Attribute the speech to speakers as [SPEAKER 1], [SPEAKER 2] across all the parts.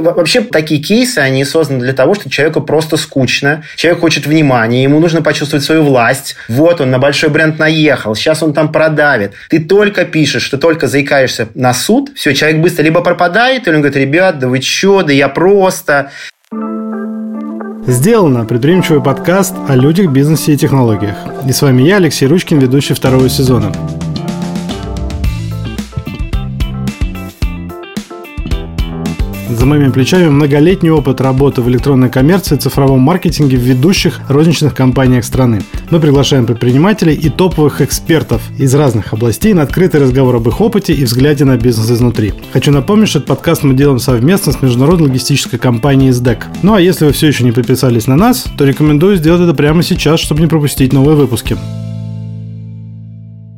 [SPEAKER 1] Вообще, такие кейсы, они созданы для того, что человеку просто скучно, человек хочет внимания, ему нужно почувствовать свою власть. Вот он на большой бренд наехал, сейчас он там продавит. Ты только пишешь, ты только заикаешься на суд, все, человек быстро либо пропадает, или он говорит, ребят, да вы че, да я просто...
[SPEAKER 2] Сделано предприимчивый подкаст о людях, бизнесе и технологиях. И с вами я, Алексей Ручкин, ведущий второго сезона. За моими плечами многолетний опыт работы в электронной коммерции и цифровом маркетинге в ведущих розничных компаниях страны. Мы приглашаем предпринимателей и топовых экспертов из разных областей на открытый разговор об их опыте и взгляде на бизнес изнутри. Хочу напомнить, что этот подкаст мы делаем совместно с международной логистической компанией SDEC. Ну а если вы все еще не подписались на нас, то рекомендую сделать это прямо сейчас, чтобы не пропустить новые выпуски.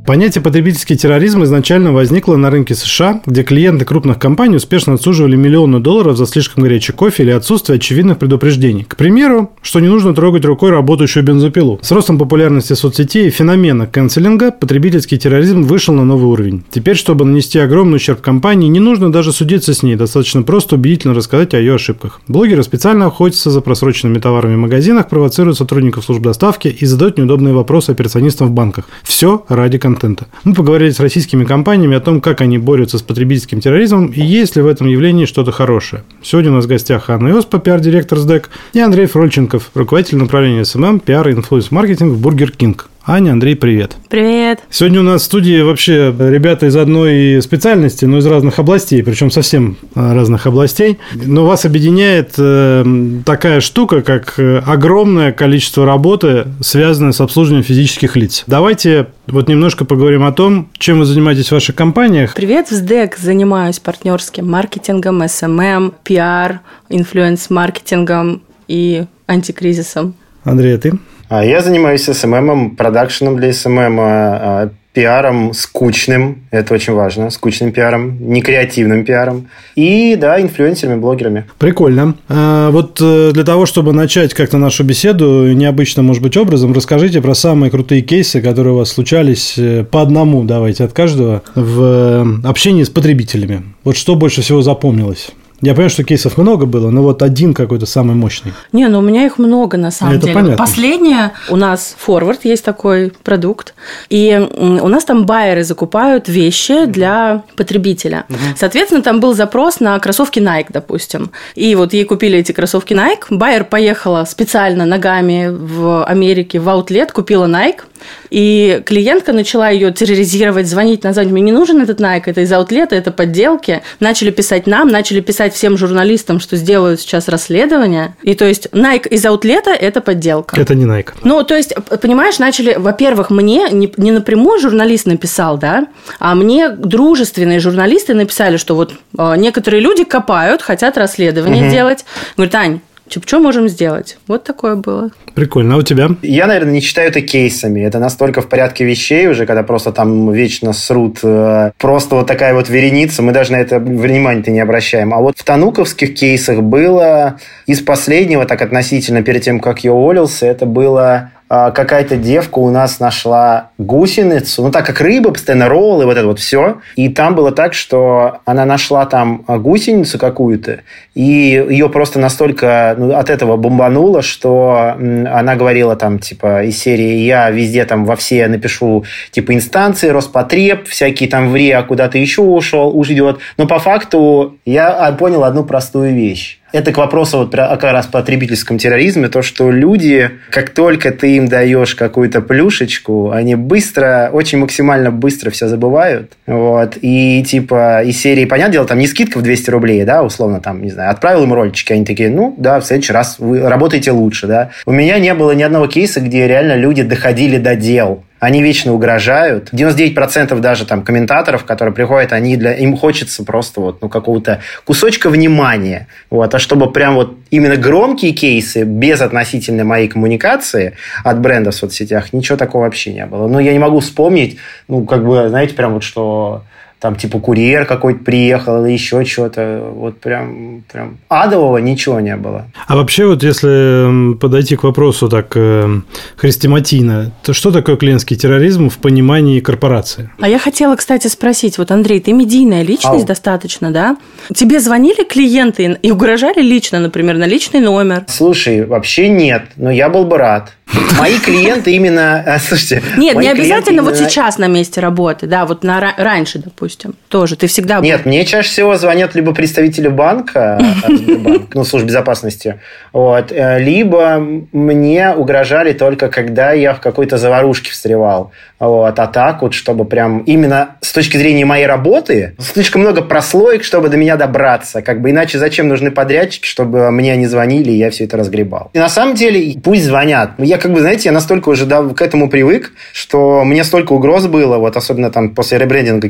[SPEAKER 2] Понятие потребительский терроризм изначально возникло на рынке США, где клиенты крупных компаний успешно отсуживали миллионы долларов за слишком горячий кофе или отсутствие очевидных предупреждений. К примеру, что не нужно трогать рукой работающую бензопилу. С ростом популярности соцсетей и феномена канцелинга потребительский терроризм вышел на новый уровень. Теперь, чтобы нанести огромный ущерб компании, не нужно даже судиться с ней, достаточно просто убедительно рассказать о ее ошибках. Блогеры специально охотятся за просроченными товарами в магазинах, провоцируют сотрудников служб доставки и задают неудобные вопросы операционистам в банках. Все ради контента контента. Мы поговорили с российскими компаниями о том, как они борются с потребительским терроризмом и есть ли в этом явлении что-то хорошее. Сегодня у нас в гостях Анна Иоспа, пиар-директор СДЭК, и Андрей Фрольченков, руководитель направления SMM, пиар и influence-маркетинг в Бургер Кинг. Аня, Андрей, привет.
[SPEAKER 3] Привет.
[SPEAKER 2] Сегодня у нас в студии вообще ребята из одной специальности, но из разных областей, причем совсем а, разных областей. Но вас объединяет э, такая штука, как э, огромное количество работы, связанное с обслуживанием физических лиц. Давайте вот немножко поговорим о том, чем вы занимаетесь в ваших компаниях.
[SPEAKER 3] Привет, в СДЭК занимаюсь партнерским маркетингом, SMM, пиар, influence-маркетингом и антикризисом.
[SPEAKER 2] Андрей, а ты?
[SPEAKER 1] А я занимаюсь SMM ом, продакшеном для SMM, а, пиаром скучным, это очень важно, скучным пиаром, не креативным пиаром, и, да, инфлюенсерами, блогерами.
[SPEAKER 2] Прикольно. А, вот э, для того, чтобы начать как-то нашу беседу необычным, может быть, образом, расскажите про самые крутые кейсы, которые у вас случались э, по одному, давайте, от каждого, в э, общении с потребителями. Вот что больше всего запомнилось? Я понимаю, что кейсов много было, но вот один какой-то самый мощный.
[SPEAKER 3] Не, ну у меня их много на самом
[SPEAKER 2] Это
[SPEAKER 3] деле.
[SPEAKER 2] Понятно.
[SPEAKER 3] Последнее у нас Forward есть такой продукт, и у нас там байеры закупают вещи для потребителя. Угу. Соответственно, там был запрос на кроссовки Nike, допустим. И вот ей купили эти кроссовки Nike, байер поехала специально ногами в Америке в аутлет, купила Nike, и клиентка начала ее терроризировать, звонить, назвать, мне не нужен этот Nike, это из аутлета, это подделки. Начали писать нам, начали писать всем журналистам, что сделают сейчас расследование. И то есть Nike из аутлета – это подделка.
[SPEAKER 2] Это не Nike.
[SPEAKER 3] Ну, то есть, понимаешь, начали, во-первых, мне не, не напрямую журналист написал, да, а мне дружественные журналисты написали, что вот э, некоторые люди копают, хотят расследование угу. делать. Говорит, Ань, что можем сделать? Вот такое было.
[SPEAKER 2] Прикольно. А у тебя?
[SPEAKER 1] Я, наверное, не считаю это кейсами. Это настолько в порядке вещей уже, когда просто там вечно срут. Э, просто вот такая вот вереница. Мы даже на это внимание-то не обращаем. А вот в тануковских кейсах было из последнего, так относительно перед тем, как я уволился, это было какая-то девка у нас нашла гусеницу, ну так как рыба, постоянно роллы, вот это вот все. И там было так, что она нашла там гусеницу какую-то, и ее просто настолько ну, от этого бомбануло, что она говорила там, типа, из серии «Я везде там во все напишу, типа, инстанции, Роспотреб, всякие там в РИА куда-то еще ушел, уж идет». Но по факту я понял одну простую вещь это к вопросу вот как раз потребительском терроризме, то, что люди, как только ты им даешь какую-то плюшечку, они быстро, очень максимально быстро все забывают. Вот. И типа из серии, понятное дело, там не скидка в 200 рублей, да, условно, там, не знаю, отправил им ролички, они такие, ну, да, в следующий раз вы работаете лучше, да. У меня не было ни одного кейса, где реально люди доходили до дел они вечно угрожают. 99% даже там комментаторов, которые приходят, они для, им хочется просто вот, ну, какого-то кусочка внимания. Вот. А чтобы прям вот именно громкие кейсы, без относительно моей коммуникации от бренда в соцсетях, ничего такого вообще не было. Но я не могу вспомнить, ну, как бы, знаете, прям вот, что там типа курьер какой-то приехал или еще что-то. Вот прям, прям адового ничего не было.
[SPEAKER 2] А вообще вот если подойти к вопросу так э, хрестиматийно, то что такое клиентский терроризм в понимании корпорации?
[SPEAKER 3] А я хотела, кстати, спросить, вот, Андрей, ты медийная личность Ау. достаточно, да? Тебе звонили клиенты и угрожали лично, например, на личный номер?
[SPEAKER 1] Слушай, вообще нет, но я был бы рад. Мои клиенты именно... Слушайте...
[SPEAKER 3] Нет, не обязательно вот сейчас на месте работы, да, вот раньше, допустим, тоже. Ты всегда...
[SPEAKER 1] Нет, мне чаще всего звонят либо представители банка, ну, службы безопасности, вот, э, либо мне угрожали только когда я в какой-то заварушке встревал. Вот, а так вот, чтобы прям именно с точки зрения моей работы, слишком много прослоек, чтобы до меня добраться. Как бы иначе зачем нужны подрядчики, чтобы мне они звонили, и я все это разгребал. И на самом деле, пусть звонят. Я как бы, знаете, я настолько уже к этому привык, что мне столько угроз было, вот особенно там после ребрендинга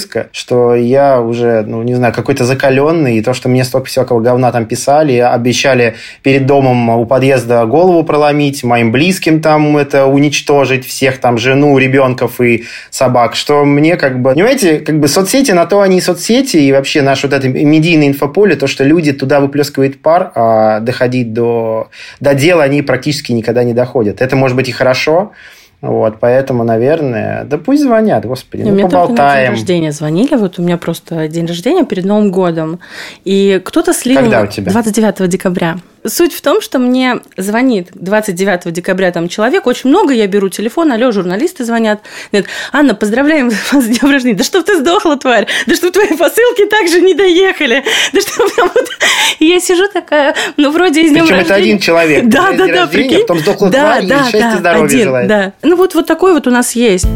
[SPEAKER 1] кинопоиска, что я уже, ну, не знаю, какой-то закаленный, и то, что мне столько всякого говна там писали, обещали перед домом у подъезда голову проломить, моим близким там это уничтожить, всех там, жену, ребенков и собак, что мне как бы, понимаете, как бы соцсети, на то они и соцсети, и вообще наше вот это медийное инфополе, то, что люди туда выплескивают пар, а доходить до, до дела они практически никогда не доходят. Это может быть и хорошо, вот, поэтому, наверное, да пусть звонят, господи, ну,
[SPEAKER 3] Мне
[SPEAKER 1] поболтаем.
[SPEAKER 3] На день рождения звонили, вот у меня просто день рождения перед Новым годом, и кто-то слил...
[SPEAKER 1] Когда у тебя?
[SPEAKER 3] 29 декабря. Суть в том, что мне звонит 29 декабря там человек, очень много, я беру телефон, алло, журналисты звонят. Говорят, Анна, поздравляем вас с днем рождения. Да что ты сдохла, тварь? Да что твои посылки также не доехали? Да что вот... И я сижу такая, ну, вроде из днем
[SPEAKER 1] Причем это один человек.
[SPEAKER 3] Да, да, да,
[SPEAKER 1] прикинь. Потом сдохла да, тварь, да, и счастья, да, здоровья один, желает. Да.
[SPEAKER 3] Ну, вот, вот такой вот у нас есть.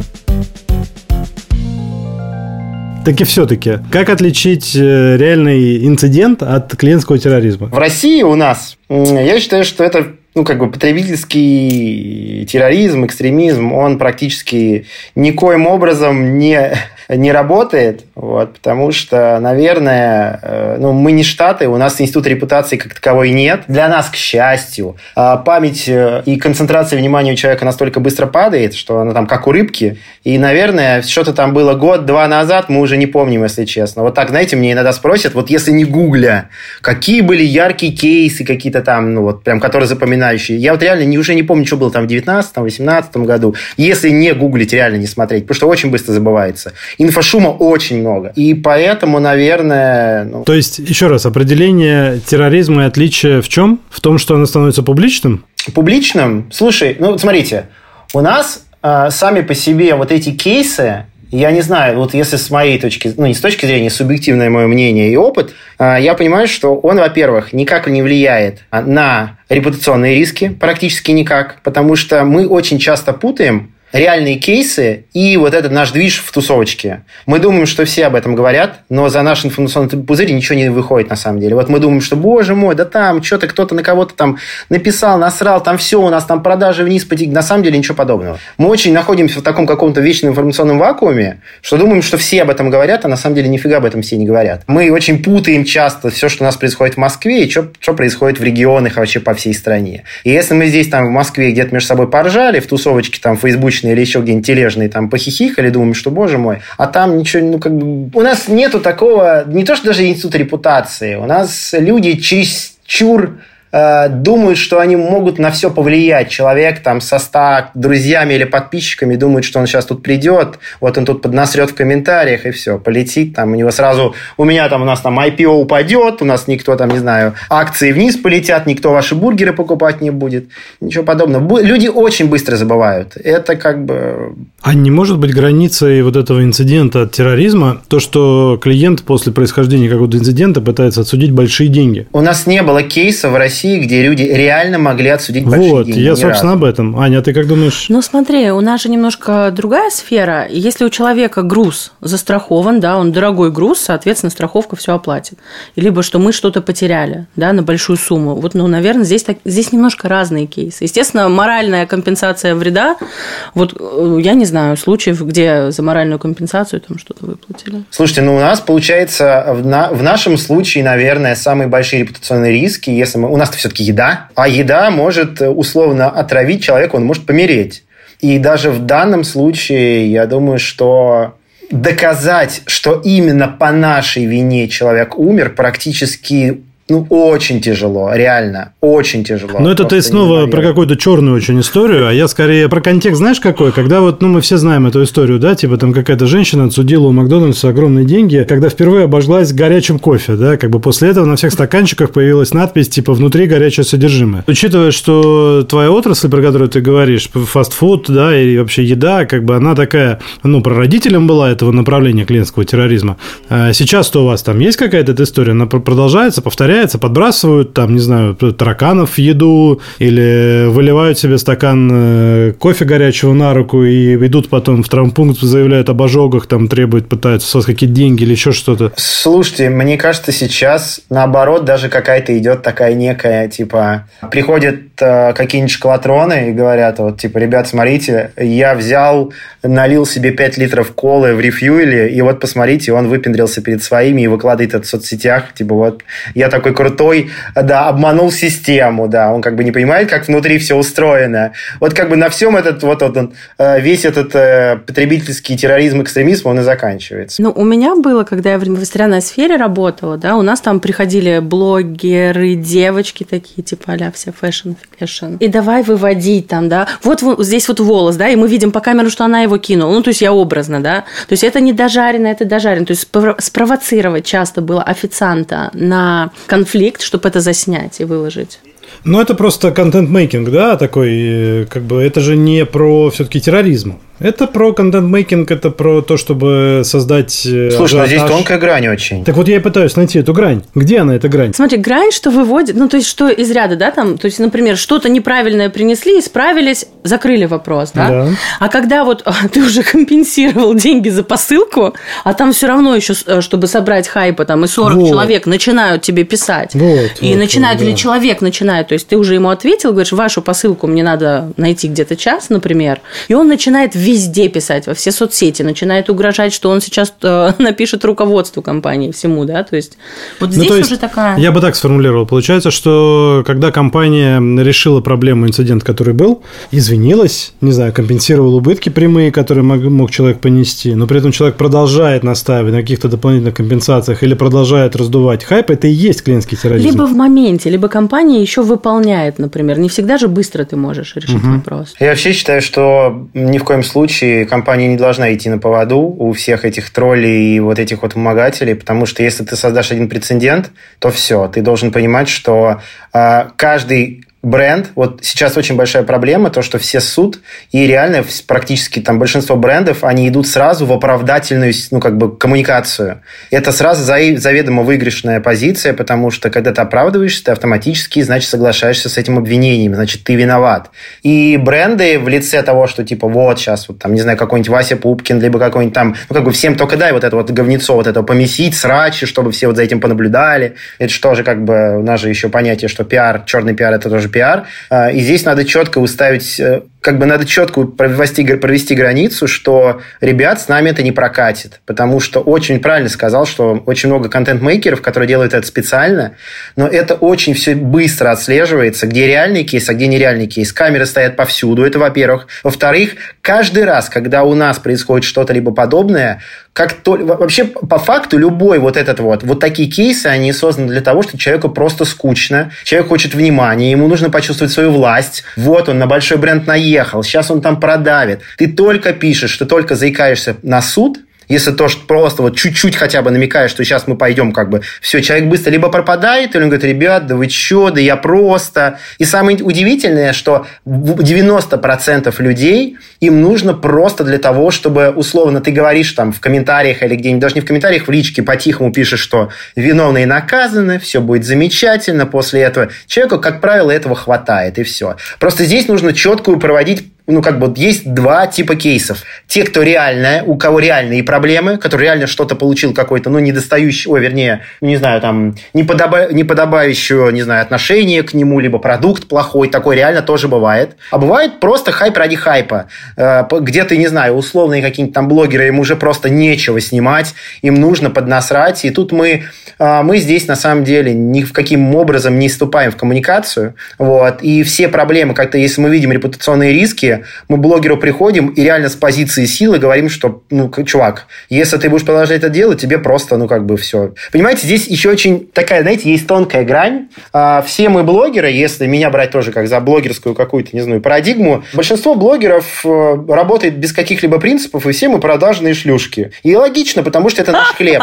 [SPEAKER 2] Так и все-таки, как отличить э, реальный инцидент от клиентского терроризма?
[SPEAKER 1] В России у нас, я считаю, что это ну, как бы потребительский терроризм, экстремизм, он практически никоим образом не не работает, вот, потому что, наверное, э, ну, мы не Штаты, у нас институт репутации как таковой нет. Для нас, к счастью, а память э, и концентрация внимания у человека настолько быстро падает, что она там как у рыбки. И, наверное, что-то там было год-два назад, мы уже не помним, если честно. Вот так, знаете, мне иногда спросят, вот если не гугля, какие были яркие кейсы какие-то там, ну вот, прям, которые запоминающие. Я вот реально не, уже не помню, что было там в 19-18 году. Если не гуглить, реально не смотреть, потому что очень быстро забывается инфошума очень много. И поэтому, наверное...
[SPEAKER 2] Ну... То есть, еще раз, определение терроризма и отличие в чем? В том, что оно становится публичным?
[SPEAKER 1] Публичным? Слушай, ну, смотрите, у нас э, сами по себе вот эти кейсы, я не знаю, вот если с моей точки, ну не с точки зрения, субъективное мое мнение и опыт, э, я понимаю, что он, во-первых, никак не влияет на репутационные риски, практически никак, потому что мы очень часто путаем реальные кейсы и вот этот наш движ в тусовочке. Мы думаем, что все об этом говорят, но за наш информационный пузырь ничего не выходит на самом деле. Вот мы думаем, что, боже мой, да там что-то кто-то на кого-то там написал, насрал, там все, у нас там продажи вниз потекли. На самом деле ничего подобного. Мы очень находимся в таком каком-то вечном информационном вакууме, что думаем, что все об этом говорят, а на самом деле нифига об этом все не говорят. Мы очень путаем часто все, что у нас происходит в Москве и что, что происходит в регионах вообще по всей стране. И если мы здесь там в Москве где-то между собой поржали, в тусовочке там фейсбучной или еще где-нибудь тележные, там похихикали, думаем, что, боже мой, а там ничего, ну, как бы... У нас нету такого, не то, что даже институт репутации, у нас люди через чур Э, думают, что они могут на все повлиять. Человек там со 100 друзьями или подписчиками думает, что он сейчас тут придет, вот он тут поднасрет в комментариях, и все, полетит. Там у него сразу, у меня там, у нас там IPO упадет, у нас никто там, не знаю, акции вниз полетят, никто ваши бургеры покупать не будет. Ничего подобного. Люди очень быстро забывают. Это как бы...
[SPEAKER 2] А не может быть границей вот этого инцидента от терроризма то, что клиент после происхождения какого-то инцидента пытается отсудить большие деньги?
[SPEAKER 1] У нас не было кейса в России России, где люди реально могли отсудить большие
[SPEAKER 2] вот,
[SPEAKER 1] деньги.
[SPEAKER 2] Вот, я, собственно, разу. об этом. Аня, а ты как думаешь?
[SPEAKER 3] Ну, смотри, у нас же немножко другая сфера. Если у человека груз застрахован, да, он дорогой груз, соответственно, страховка все оплатит. Либо что мы что-то потеряли, да, на большую сумму. Вот, ну, наверное, здесь, так, здесь немножко разные кейсы. Естественно, моральная компенсация вреда, вот э, я не знаю случаев, где за моральную компенсацию там что-то выплатили.
[SPEAKER 1] Слушайте, ну, у нас, получается, в, на, в нашем случае, наверное, самые большие репутационные риски, если мы... У нас все-таки еда, а еда может э, условно отравить человека, он может помереть. И даже в данном случае, я думаю, что доказать, что именно по нашей вине человек умер, практически ну, очень тяжело, реально, очень тяжело.
[SPEAKER 2] Но это ты снова про какую-то черную очень историю, а я скорее про контекст, знаешь, какой? Когда вот, ну, мы все знаем эту историю, да, типа там какая-то женщина отсудила у Макдональдса огромные деньги, когда впервые обожглась горячим кофе, да, как бы после этого на всех стаканчиках появилась надпись, типа, внутри горячее содержимое. Учитывая, что твоя отрасль, про которую ты говоришь, фастфуд, да, и вообще еда, как бы она такая, ну, прародителем была этого направления клиентского терроризма. А сейчас-то у вас там есть какая-то эта история, она продолжается, повторяется, повторяется, подбрасывают там, не знаю, тараканов в еду или выливают себе стакан э, кофе горячего на руку и идут потом в травмпункт, заявляют об ожогах, там требуют, пытаются с вас какие-то деньги или еще что-то.
[SPEAKER 1] Слушайте, мне кажется, сейчас наоборот даже какая-то идет такая некая, типа, приходят э, какие-нибудь шоколатроны и говорят, вот, типа, ребят, смотрите, я взял, налил себе 5 литров колы в рефьюеле, и вот посмотрите, он выпендрился перед своими и выкладывает это в соцсетях, типа, вот, я так такой крутой, да, обманул систему, да, он как бы не понимает, как внутри все устроено. Вот как бы на всем этот вот, вот он, э, весь этот э, потребительский терроризм, экстремизм, он и заканчивается.
[SPEAKER 3] Ну, у меня было, когда я в ресторанной сфере работала, да, у нас там приходили блогеры, девочки такие, типа а все fashion, fashion. И давай выводить там, да, вот, вот здесь вот волос, да, и мы видим по камеру, что она его кинула. Ну, то есть я образно, да. То есть это не дожарено, это дожарено. То есть спровоцировать часто было официанта на конфликт, чтобы это заснять и выложить.
[SPEAKER 2] Ну, это просто content-making, да, такой, э, как бы, это же не про все-таки терроризм. Это про content-making, это про то, чтобы создать
[SPEAKER 1] э, Слушай, ну здесь тонкая грань очень.
[SPEAKER 2] Так вот я и пытаюсь найти эту грань. Где она, эта грань?
[SPEAKER 3] Смотри, грань, что выводит, ну то есть что из ряда, да, там, то есть, например, что-то неправильное принесли, исправились, закрыли вопрос, да? да. А когда вот ты уже компенсировал деньги за посылку, а там все равно еще, э, чтобы собрать хайпа, там и 40 вот. человек начинают тебе писать. Вот, и вот, начинают, вот, да. или человек начинает, то есть ты уже ему ответил, говоришь, вашу посылку мне надо найти где-то час, например, и он начинает везде писать, во все соцсети, начинает угрожать, что он сейчас э, напишет руководству компании всему, да, то есть вот ну, здесь ну, есть, уже такая...
[SPEAKER 2] Я бы так сформулировал. Получается, что когда компания решила проблему, инцидент, который был, извинилась, не знаю, компенсировала убытки прямые, которые мог, мог человек понести, но при этом человек продолжает настаивать на каких-то дополнительных компенсациях или продолжает раздувать хайп, это и есть клиентский терроризм.
[SPEAKER 3] Либо в моменте, либо компания еще выполняет, например. Не всегда же быстро ты можешь решить угу. вопрос.
[SPEAKER 1] Я вообще считаю, что ни в коем случае случае компания не должна идти на поводу у всех этих троллей и вот этих вот вымогателей, потому что если ты создашь один прецедент, то все, ты должен понимать, что э, каждый бренд, вот сейчас очень большая проблема, то, что все суд, и реально практически там большинство брендов, они идут сразу в оправдательную, ну, как бы, коммуникацию. Это сразу заведомо выигрышная позиция, потому что, когда ты оправдываешься, ты автоматически, значит, соглашаешься с этим обвинением, значит, ты виноват. И бренды в лице того, что, типа, вот сейчас, вот там, не знаю, какой-нибудь Вася Пупкин, либо какой-нибудь там, ну, как бы всем только дай вот это вот говнецо, вот это помесить, срачи, чтобы все вот за этим понаблюдали. Это же, как бы, у нас же еще понятие, что пиар, черный пиар, это тоже пиар. А, и здесь надо четко выставить э, как бы надо четко провести, провести границу, что, ребят, с нами это не прокатит. Потому что очень правильно сказал, что очень много контент-мейкеров, которые делают это специально, но это очень все быстро отслеживается, где реальный кейс, а где нереальный кейс. Камеры стоят повсюду, это во-первых. Во-вторых, каждый раз, когда у нас происходит что-то либо подобное, как то, вообще по факту любой вот этот вот, вот такие кейсы, они созданы для того, что человеку просто скучно, человек хочет внимания, ему нужно почувствовать свою власть. Вот он на большой бренд наедет, уехал, сейчас он там продавит. Ты только пишешь, ты только заикаешься на суд, если то, что просто вот чуть-чуть хотя бы намекаешь, что сейчас мы пойдем, как бы, все, человек быстро либо пропадает, или он говорит, ребят, да вы что, да я просто. И самое удивительное, что 90% людей, им нужно просто для того, чтобы, условно, ты говоришь там в комментариях или где-нибудь, даже не в комментариях, в личке по-тихому пишешь, что виновные наказаны, все будет замечательно после этого. Человеку, как правило, этого хватает, и все. Просто здесь нужно четкую проводить ну, как бы есть два типа кейсов. Те, кто реально, у кого реальные проблемы, который реально что-то получил какой-то, ну, недостающий, ой, вернее, ну, не знаю, там, неподоба, неподобающее, не знаю, отношение к нему, либо продукт плохой, такой реально тоже бывает. А бывает просто хайп ради хайпа. Э, где-то, не знаю, условные какие-нибудь там блогеры, им уже просто нечего снимать, им нужно поднасрать, и тут мы, э, мы здесь, на самом деле, ни в каким образом не вступаем в коммуникацию, вот, и все проблемы, как-то, если мы видим репутационные риски, мы блогеру приходим и реально с позиции силы говорим, что, ну, чувак, если ты будешь продолжать это делать, тебе просто, ну, как бы все. Понимаете, здесь еще очень такая, знаете, есть тонкая грань. А, все мы блогеры, если меня брать тоже как за блогерскую какую-то, не знаю, парадигму, большинство блогеров э, работает без каких-либо принципов, и все мы продажные шлюшки. И логично, потому что это наш хлеб.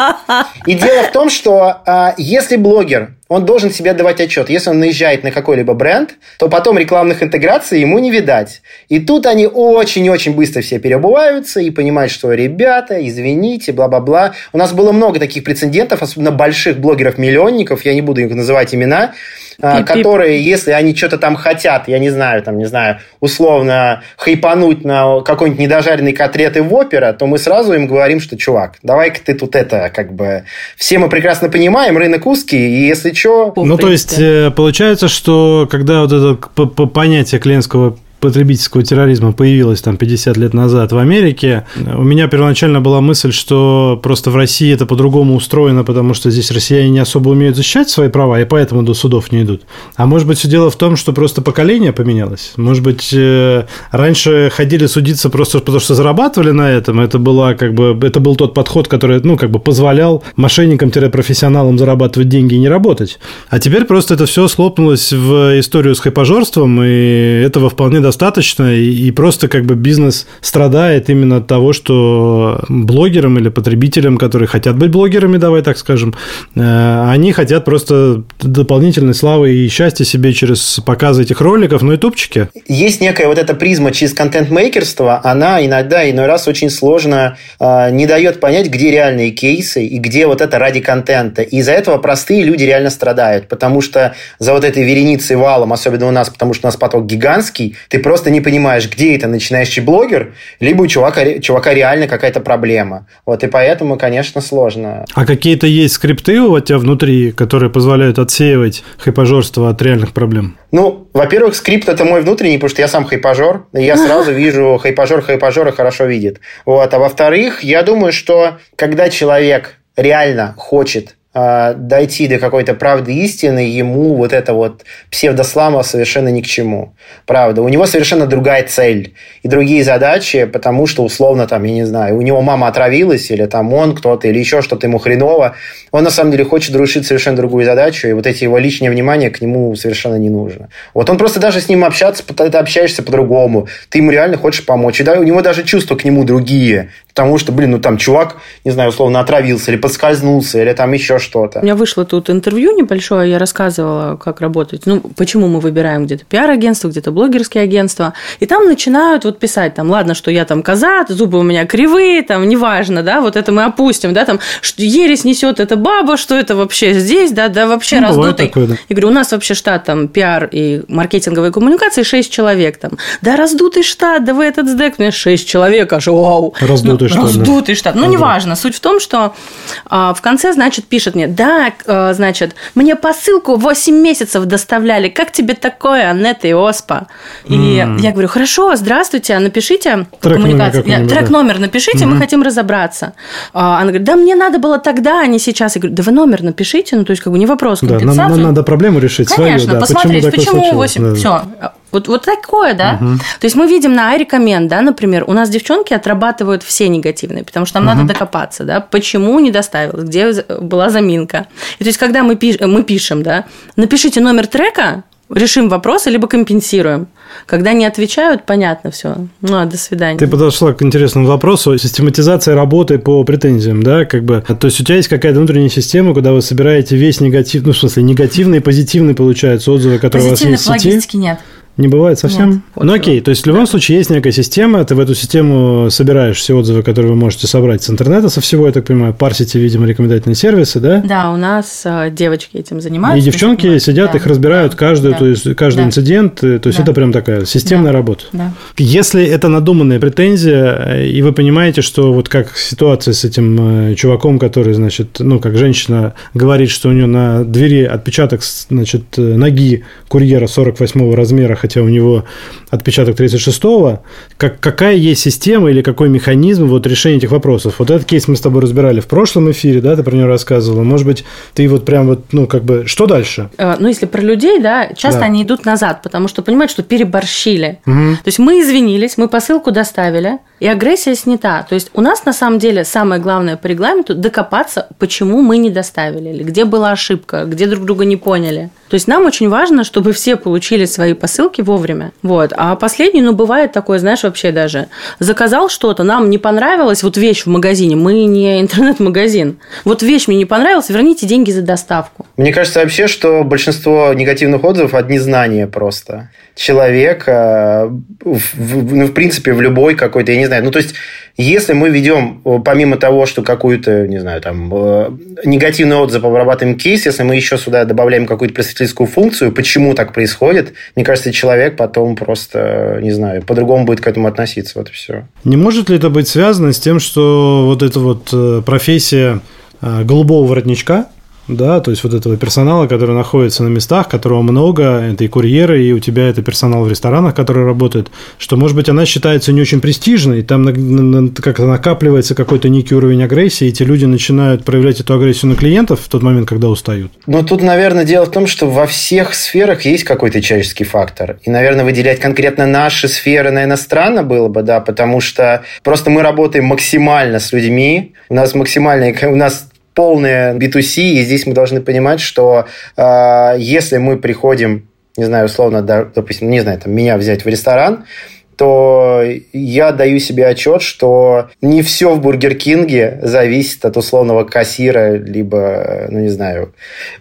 [SPEAKER 1] И дело в том, что а, если блогер он должен себе отдавать отчет. Если он наезжает на какой-либо бренд, то потом рекламных интеграций ему не видать. И тут они очень-очень быстро все переобуваются и понимают, что ребята, извините, бла-бла-бла. У нас было много таких прецедентов, особенно больших блогеров-миллионников, я не буду их называть имена, а, которые, если они что-то там хотят, я не знаю, там, не знаю, условно хайпануть на какой-нибудь недожаренный котлеты в опера, то мы сразу им говорим, что, чувак, давай-ка ты тут это, как бы... Все мы прекрасно понимаем, рынок узкий, и если что...
[SPEAKER 2] Ну, то есть, э, получается, что когда вот это понятие клиентского потребительского терроризма появилась там 50 лет назад в Америке, у меня первоначально была мысль, что просто в России это по-другому устроено, потому что здесь россияне не особо умеют защищать свои права, и поэтому до судов не идут. А может быть, все дело в том, что просто поколение поменялось? Может быть, э, раньше ходили судиться просто потому, что зарабатывали на этом, это была как бы, это был тот подход, который, ну, как бы позволял мошенникам-профессионалам зарабатывать деньги и не работать. А теперь просто это все слопнулось в историю с хайпажорством, и этого вполне достаточно достаточно, и, и просто как бы бизнес страдает именно от того, что блогерам или потребителям, которые хотят быть блогерами, давай так скажем, э, они хотят просто дополнительной славы и счастья себе через показы этих роликов на ютубчике.
[SPEAKER 1] Есть некая вот эта призма через контент-мейкерство, она иногда, иной раз очень сложно э, не дает понять, где реальные кейсы и где вот это ради контента. И из-за этого простые люди реально страдают, потому что за вот этой вереницей валом, особенно у нас, потому что у нас поток гигантский, ты просто не понимаешь, где это начинающий блогер, либо у чувака, чувака реально какая-то проблема. Вот, и поэтому, конечно, сложно.
[SPEAKER 2] А какие-то есть скрипты у тебя внутри, которые позволяют отсеивать хайпажорство от реальных проблем?
[SPEAKER 1] Ну, во-первых, скрипт это мой внутренний, потому что я сам хайпажор, и я сразу вижу хайпажор хайпажора хорошо видит. Вот. А во-вторых, я думаю, что когда человек реально хочет дойти до какой-то правды истины, ему вот это вот псевдослама совершенно ни к чему. Правда. У него совершенно другая цель и другие задачи, потому что, условно, там, я не знаю, у него мама отравилась, или там он кто-то, или еще что-то ему хреново. Он, на самом деле, хочет решить совершенно другую задачу, и вот эти его личное внимание к нему совершенно не нужно. Вот он просто даже с ним общаться, ты общаешься по-другому. Ты ему реально хочешь помочь. И да, у него даже чувства к нему другие. Потому что, блин, ну там чувак, не знаю, условно отравился или подскользнулся, или там еще что-то.
[SPEAKER 3] У меня вышло тут интервью небольшое, я рассказывала, как работать. Ну, почему мы выбираем где-то пиар-агентство, где-то блогерские агентства. И там начинают вот писать, там, ладно, что я там коза, зубы у меня кривые, там, неважно, да, вот это мы опустим, да, там, что ересь несет эта баба, что это вообще здесь, да, да, вообще ну, раздутый. Такое, да. Я говорю, у нас вообще штат там пиар и маркетинговые коммуникации 6 человек там. Да, раздутый штат, да вы этот сдэк, у меня 6 человек, аж вау.
[SPEAKER 2] Раздутый
[SPEAKER 3] раздутый штат. Раздутый штат. Ну, неважно. Суть в том, что а, в конце, значит, пишет мне, да, а, значит, мне посылку 8 месяцев доставляли. Как тебе такое, Аннета и Оспа? И mm. я говорю, хорошо, здравствуйте, напишите трек коммуникацию. Номер трек номер напишите, mm-hmm. мы хотим разобраться. А, она говорит, да мне надо было тогда, а не сейчас. Я говорю, да вы номер напишите, ну, то есть, как бы не вопрос.
[SPEAKER 2] Да, нам, нам надо проблему решить
[SPEAKER 3] Конечно,
[SPEAKER 2] свою, да,
[SPEAKER 3] посмотреть, почему, почему 8. Да. Все, вот, вот такое, да. Угу. То есть мы видим на iRecommend, да, например, у нас девчонки отрабатывают все негативные, потому что нам угу. надо докопаться, да, почему не доставилось, где была заминка. И то есть когда мы, пиш, мы пишем, да, напишите номер трека, решим вопрос, либо компенсируем. Когда не отвечают, понятно все. Ну, а до свидания.
[SPEAKER 2] Ты подошла к интересному вопросу. Систематизация работы по претензиям, да, как бы. То есть у тебя есть какая-то внутренняя система, куда вы собираете весь негатив, ну, в смысле, негативные и позитивные, получаются отзывы, которые у вас есть в сети. логистики
[SPEAKER 3] нет.
[SPEAKER 2] Не бывает совсем? Нет. Ну окей, то есть в любом случае есть некая система, ты в эту систему собираешь все отзывы, которые вы можете собрать с интернета, со всего, я так понимаю, парсите, видимо, рекомендательные сервисы, да?
[SPEAKER 3] Да, у нас э, девочки этим занимаются.
[SPEAKER 2] И девчонки занимаются. сидят, да. их разбирают, каждую, да. то есть каждый да. инцидент, э, то есть да. это прям такая системная да. работа. Да. Если это надуманная претензия, э, и вы понимаете, что вот как ситуация с этим чуваком, который, значит, ну, как женщина говорит, что у нее на двери отпечаток, значит, ноги курьера 48 размера, хотя у него отпечаток 36-го. Как, какая есть система или какой механизм вот решения этих вопросов? Вот этот кейс мы с тобой разбирали в прошлом эфире, да, ты про него рассказывала. Может быть, ты вот прям вот, ну, как бы, что дальше?
[SPEAKER 3] Э, ну, если про людей, да, часто да. они идут назад, потому что понимают, что переборщили. Угу. То есть мы извинились, мы посылку доставили, и агрессия снята. То есть у нас на самом деле самое главное по регламенту докопаться, почему мы не доставили, или где была ошибка, где друг друга не поняли. То есть нам очень важно, чтобы все получили свои посылки вовремя. Вот. А последний, ну, бывает такое, знаешь, вообще даже. Заказал что-то, нам не понравилось, вот вещь в магазине, мы не интернет-магазин. Вот вещь мне не понравилась, верните деньги за доставку.
[SPEAKER 1] Мне кажется вообще, что большинство негативных отзывов от незнания просто. Человек, ну, в принципе, в любой какой-то, я не знаю, ну, то есть, если мы ведем, помимо того, что какую-то, не знаю, там, э, негативный отзыв обрабатываем кейс, если мы еще сюда добавляем какую-то просветительскую функцию, почему так происходит, мне кажется, человек потом просто, не знаю, по-другому будет к этому относиться, вот и все.
[SPEAKER 2] Не может ли это быть связано с тем, что вот эта вот э, профессия э, голубого воротничка, да, то есть вот этого персонала, который находится на местах, которого много, это и курьеры, и у тебя это персонал в ресторанах, который работает, что, может быть, она считается не очень престижной, там как-то накапливается какой-то некий уровень агрессии, и эти люди начинают проявлять эту агрессию на клиентов в тот момент, когда устают.
[SPEAKER 1] Ну, тут, наверное, дело в том, что во всех сферах есть какой-то человеческий фактор. И, наверное, выделять конкретно наши сферы, наверное, странно было бы, да, потому что просто мы работаем максимально с людьми, у нас максимальный, у нас полное B2C, и здесь мы должны понимать, что э, если мы приходим, не знаю, условно, допустим, не знаю, там, меня взять в ресторан, то я даю себе отчет, что не все в Бургер Кинге зависит от условного кассира, либо, ну, не знаю,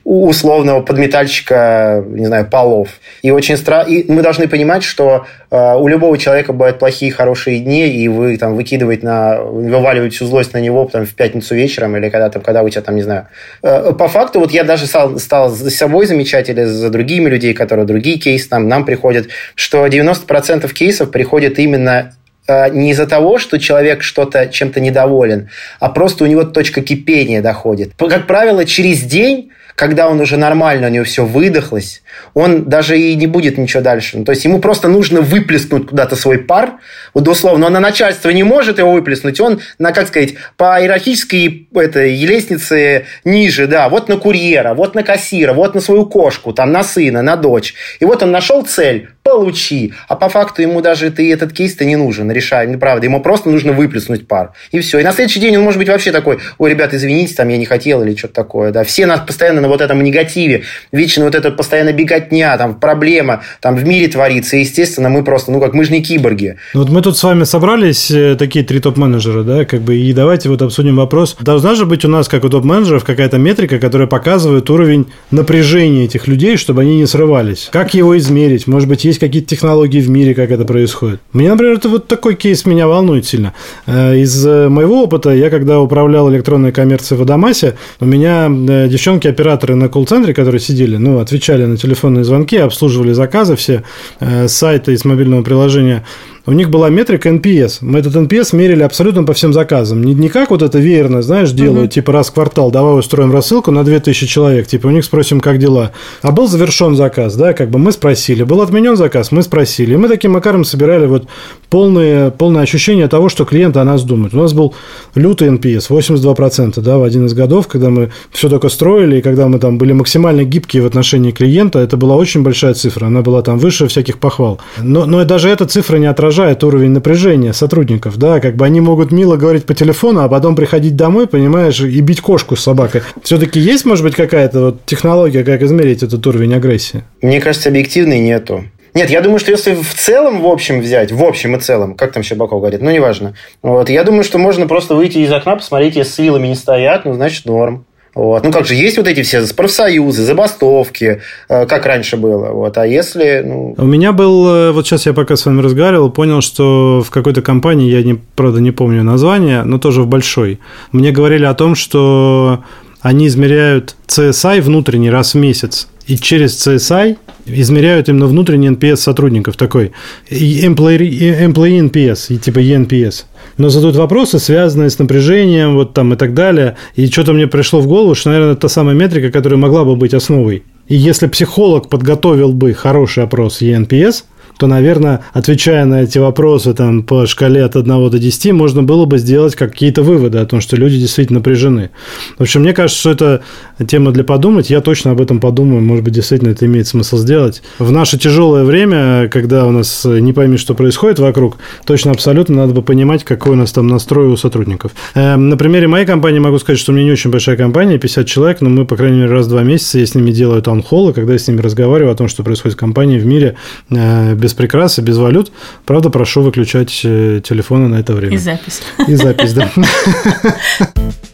[SPEAKER 1] условного подметальщика, не знаю, полов. И очень стра... и мы должны понимать, что э, у любого человека бывают плохие, хорошие дни, и вы там выкидываете на... вываливаете всю злость на него там, в пятницу вечером, или когда, там, когда у тебя там, не знаю. Э, по факту, вот я даже стал, стал за собой замечать, или за другими людьми, которые другие кейсы там, нам приходят, что 90% кейсов приходят приходит именно э, не из-за того, что человек что-то чем-то недоволен, а просто у него точка кипения доходит. Как правило, через день когда он уже нормально, у него все выдохлось, он даже и не будет ничего дальше. Ну, то есть ему просто нужно выплеснуть куда-то свой пар, вот условно, он на начальство не может его выплеснуть, он на, как сказать, по иерархической этой лестнице ниже, да, вот на курьера, вот на кассира, вот на свою кошку, там на сына, на дочь. И вот он нашел цель, получи. А по факту ему даже ты этот кейс-то не нужен, решай, неправда. Ему просто нужно выплеснуть пар. И все. И на следующий день он может быть вообще такой, ой, ребята, извините, там я не хотел или что-то такое. Да. Все нас постоянно на вот этом негативе, вечно вот эта постоянно беготня, там проблема, там в мире творится. И, естественно, мы просто, ну как, мы же не киборги.
[SPEAKER 2] Ну, вот мы тут с вами собрались, э, такие три топ-менеджера, да, как бы, и давайте вот обсудим вопрос. Должна же быть у нас, как у топ-менеджеров, какая-то метрика, которая показывает уровень напряжения этих людей, чтобы они не срывались. Как его измерить? Может быть, есть какие-то технологии в мире, как это происходит. Мне, например, это вот такой кейс меня волнует сильно. Э, из э, моего опыта, я когда управлял электронной коммерцией в Адамасе, у меня э, девчонки-операторы на колл-центре, которые сидели, ну, отвечали на телефонные звонки, обслуживали заказы все, с сайта и мобильного приложения, у них была метрика NPS. Мы этот NPS мерили абсолютно по всем заказам. Не, не как вот это верно, знаешь, делают, угу. типа раз в квартал, давай устроим рассылку на 2000 человек, типа у них спросим, как дела. А был завершен заказ, да, как бы мы спросили. Был отменен заказ, мы спросили. И мы таким макаром собирали вот полное, полное ощущение того, что клиент о нас думает. У нас был лютый NPS, 82%, да, в один из годов, когда мы все только строили, и когда мы там были максимально гибкие в отношении клиента, это была очень большая цифра, она была там выше всяких похвал. Но, но даже эта цифра не отражает отражает уровень напряжения сотрудников, да, как бы они могут мило говорить по телефону, а потом приходить домой, понимаешь, и бить кошку с собакой. Все-таки есть, может быть, какая-то вот технология, как измерить этот уровень агрессии?
[SPEAKER 1] Мне кажется, объективной нету. Нет, я думаю, что если в целом, в общем взять, в общем и целом, как там Щербаков говорит, ну, неважно. Вот, я думаю, что можно просто выйти из окна, посмотреть, если с вилами не стоят, ну, значит, норм. Вот. Ну, как же, есть вот эти все профсоюзы, забастовки, э, как раньше было. Вот. А если... Ну...
[SPEAKER 2] У меня был... Э, вот сейчас я пока с вами разговаривал, понял, что в какой-то компании, я, не, правда, не помню название, но тоже в большой, мне говорили о том, что они измеряют CSI внутренний раз в месяц. И через CSI измеряют именно внутренний NPS сотрудников такой. Employee, employee NPS, и типа ENPS но задают вопросы, связанные с напряжением, вот там и так далее. И что-то мне пришло в голову, что, наверное, это та самая метрика, которая могла бы быть основой И если психолог подготовил бы хороший опрос ЕНПС, то, наверное, отвечая на эти вопросы там, по шкале от 1 до 10, можно было бы сделать какие-то выводы о том, что люди действительно напряжены. В общем, мне кажется, что это тема для подумать. Я точно об этом подумаю. Может быть, действительно это имеет смысл сделать. В наше тяжелое время, когда у нас не пойми, что происходит вокруг, точно абсолютно надо бы понимать, какой у нас там настрой у сотрудников. Эм, на примере моей компании могу сказать, что у меня не очень большая компания, 50 человек, но мы, по крайней мере, раз в два месяца я с ними делаю таунхоллы, когда я с ними разговариваю о том, что происходит в компании, в мире, э, без без прикрас и без валют. Правда, прошу выключать э, телефоны на это время.
[SPEAKER 3] И запись.
[SPEAKER 2] И запись, да.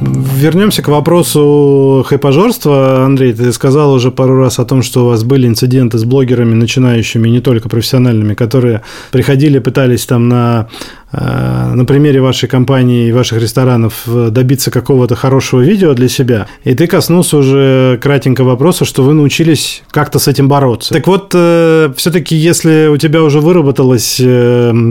[SPEAKER 2] Вернемся к вопросу хайпажорства. Андрей, ты сказал уже пару раз о том, что у вас были инциденты с блогерами, начинающими, не только профессиональными, которые приходили, пытались там на Э, на примере вашей компании и ваших ресторанов э, добиться какого-то хорошего видео для себя. И ты коснулся уже кратенько вопроса, что вы научились как-то с этим бороться. Так вот, э, все-таки, если у тебя уже выработалось,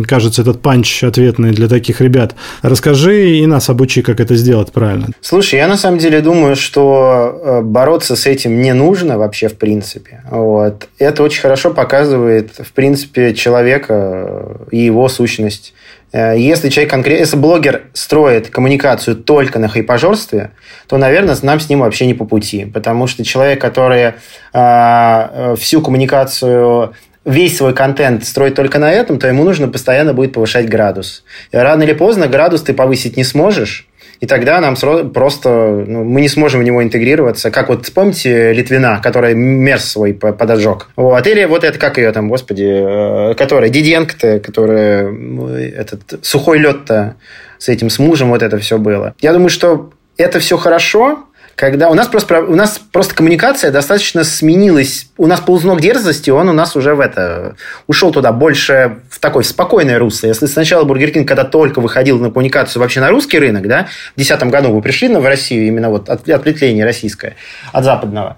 [SPEAKER 2] кажется, этот панч ответный для таких ребят, расскажи и нас обучи, как это сделать правильно.
[SPEAKER 1] Слушай, я на самом деле думаю, что бороться с этим не нужно вообще в принципе. Вот. Это очень хорошо показывает, в принципе, человека и его сущность. Э, если человек конкретно, если блогер строит коммуникацию только на хайпажорстве, то, наверное, нам с ним вообще не по пути. Потому что человек, который э, э, всю коммуникацию весь свой контент строить только на этом, то ему нужно постоянно будет повышать градус. И рано или поздно градус ты повысить не сможешь, и тогда нам просто ну, мы не сможем в него интегрироваться. Как вот вспомните Литвина, которая мерз свой подожег. Вот. Или вот это, как ее там, господи, э, которая, Диденко-то, которая этот сухой лед-то с этим, с мужем вот это все было. Я думаю, что это все хорошо, когда у нас просто, у нас просто коммуникация достаточно сменилась. У нас ползунок дерзости, он у нас уже в это ушел туда больше в такое в спокойное русло. Если сначала Бургер Кинг, когда только выходил на коммуникацию вообще на русский рынок, да, в 2010 году вы пришли в Россию, именно вот от, ответвление российское от западного,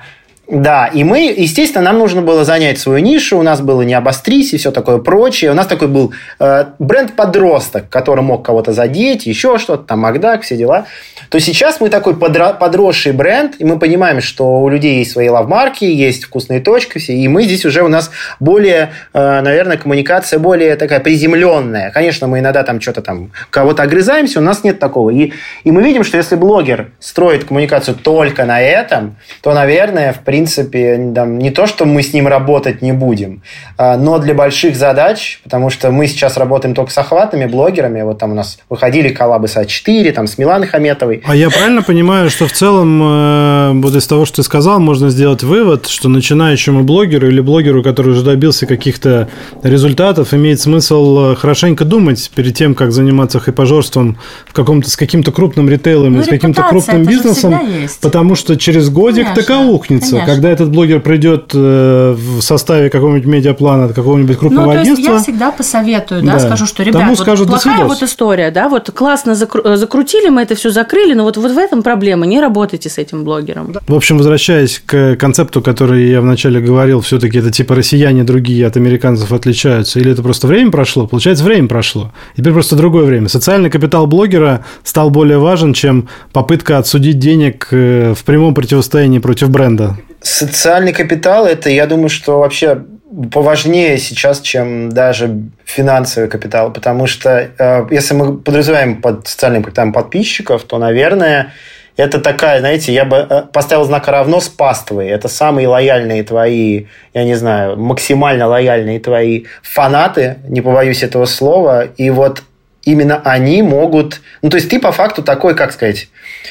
[SPEAKER 1] да, и мы, естественно, нам нужно было занять свою нишу, у нас было не обострись и все такое прочее. У нас такой был э, бренд-подросток, который мог кого-то задеть, еще что-то, там, Макдак, все дела. То сейчас мы такой подро- подросший бренд, и мы понимаем, что у людей есть свои lovemark и, есть вкусные точки, все, и мы здесь уже у нас более, э, наверное, коммуникация более такая приземленная. Конечно, мы иногда там что-то там кого-то огрызаемся, у нас нет такого. И, и мы видим, что если блогер строит коммуникацию только на этом, то, наверное, в принципе, принципе, там, не то, что мы с ним работать не будем, а, но для больших задач, потому что мы сейчас работаем только с охватными блогерами, вот там у нас выходили коллабы с А4, там с Миланой Хаметовой.
[SPEAKER 2] А я правильно понимаю, что в целом, э, вот из того, что ты сказал, можно сделать вывод, что начинающему блогеру или блогеру, который уже добился каких-то результатов, имеет смысл э, хорошенько думать перед тем, как заниматься хайпажорством в каком-то, с каким-то крупным ритейлом ну, или с каким-то крупным бизнесом, потому что через годик Конечно. так аукнется. Когда этот блогер придет э, в составе какого-нибудь медиаплана от какого-нибудь крупного ну, то есть агентства...
[SPEAKER 3] я всегда посоветую, да, да. скажу, что, ребят, вот скажут, плохая вот история, да, вот классно закру- э, закрутили, мы это все закрыли, но вот, вот в этом проблема, не работайте с этим блогером.
[SPEAKER 2] В общем, возвращаясь к концепту, который я вначале говорил, все-таки это типа россияне другие от американцев отличаются, или это просто время прошло? Получается, время прошло. Теперь просто другое время. Социальный капитал блогера стал более важен, чем попытка отсудить денег э, в прямом противостоянии против бренда.
[SPEAKER 1] Социальный капитал – это, я думаю, что вообще поважнее сейчас, чем даже финансовый капитал, потому что э, если мы подразумеваем под социальным капиталом подписчиков, то, наверное, это такая, знаете, я бы э, поставил знак равно с паствой. Это самые лояльные твои, я не знаю, максимально лояльные твои фанаты, не побоюсь этого слова, и вот именно они могут... Ну, то есть ты по факту такой, как сказать,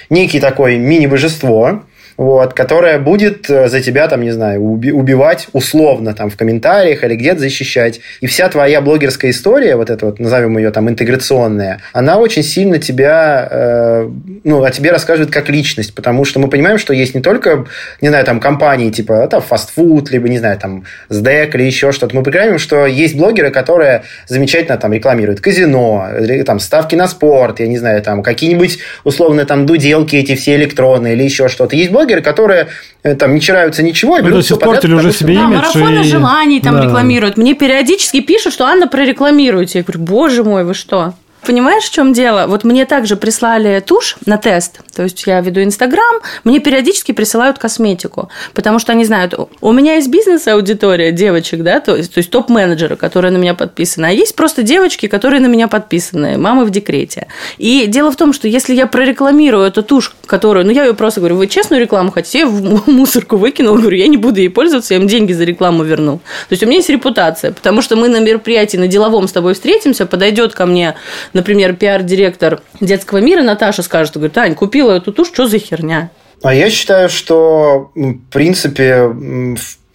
[SPEAKER 1] некий такой мини-божество, вот, которая будет э, за тебя, там, не знаю, уби- убивать условно там в комментариях или где-то защищать. И вся твоя блогерская история, вот эта вот, назовем ее там интеграционная, она очень сильно тебя, э, ну, о тебе рассказывает как личность, потому что мы понимаем, что есть не только, не знаю, там компании типа это фастфуд, либо, не знаю, там СДЭК или еще что-то. Мы понимаем, что есть блогеры, которые замечательно там рекламируют казино, там ставки на спорт, я не знаю, там какие-нибудь условно там дуделки эти все электронные или еще что-то. Есть блогеры, блогеры, которые э, там не чираются ничего и
[SPEAKER 2] берут ну, все испортили уже себе да, имидж.
[SPEAKER 3] марафоны и... желаний там да. рекламируют. Мне периодически пишут, что Анна прорекламируете. Я говорю, боже мой, вы что? Понимаешь, в чем дело? Вот мне также прислали тушь на тест. То есть я веду Инстаграм, мне периодически присылают косметику, потому что они знают, у меня есть бизнес-аудитория девочек, да, то есть, то есть топ-менеджеры, которые на меня подписаны, а есть просто девочки, которые на меня подписаны, мамы в декрете. И дело в том, что если я прорекламирую эту тушь, которую, ну я ее просто говорю, вы честную рекламу хотите, я в мусорку выкинул, говорю, я не буду ей пользоваться, я им деньги за рекламу верну. То есть у меня есть репутация, потому что мы на мероприятии на деловом с тобой встретимся, подойдет ко мне например, пиар-директор детского мира Наташа скажет, говорит, Тань, купила эту тушь, что за херня?
[SPEAKER 1] А я считаю, что, в принципе,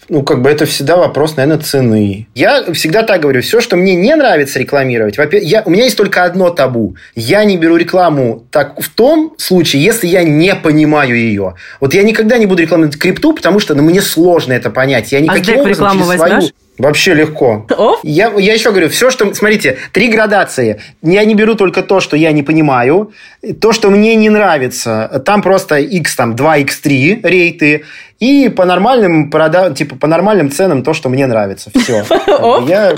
[SPEAKER 1] ну, как бы это всегда вопрос, наверное, цены. Я всегда так говорю, все, что мне не нравится рекламировать, я, у меня есть только одно табу. Я не беру рекламу так в том случае, если я не понимаю ее. Вот я никогда не буду рекламировать крипту, потому что ну, мне сложно это понять. Я никаким а образом
[SPEAKER 3] рекламу через возьмешь?
[SPEAKER 1] Вообще легко. Я, я еще говорю, все, что... Смотрите, три градации. Я не беру только то, что я не понимаю. То, что мне не нравится. Там просто X, там 2, X3 рейты. И по нормальным, прода... типа, по нормальным ценам то, что мне нравится. Все. Я...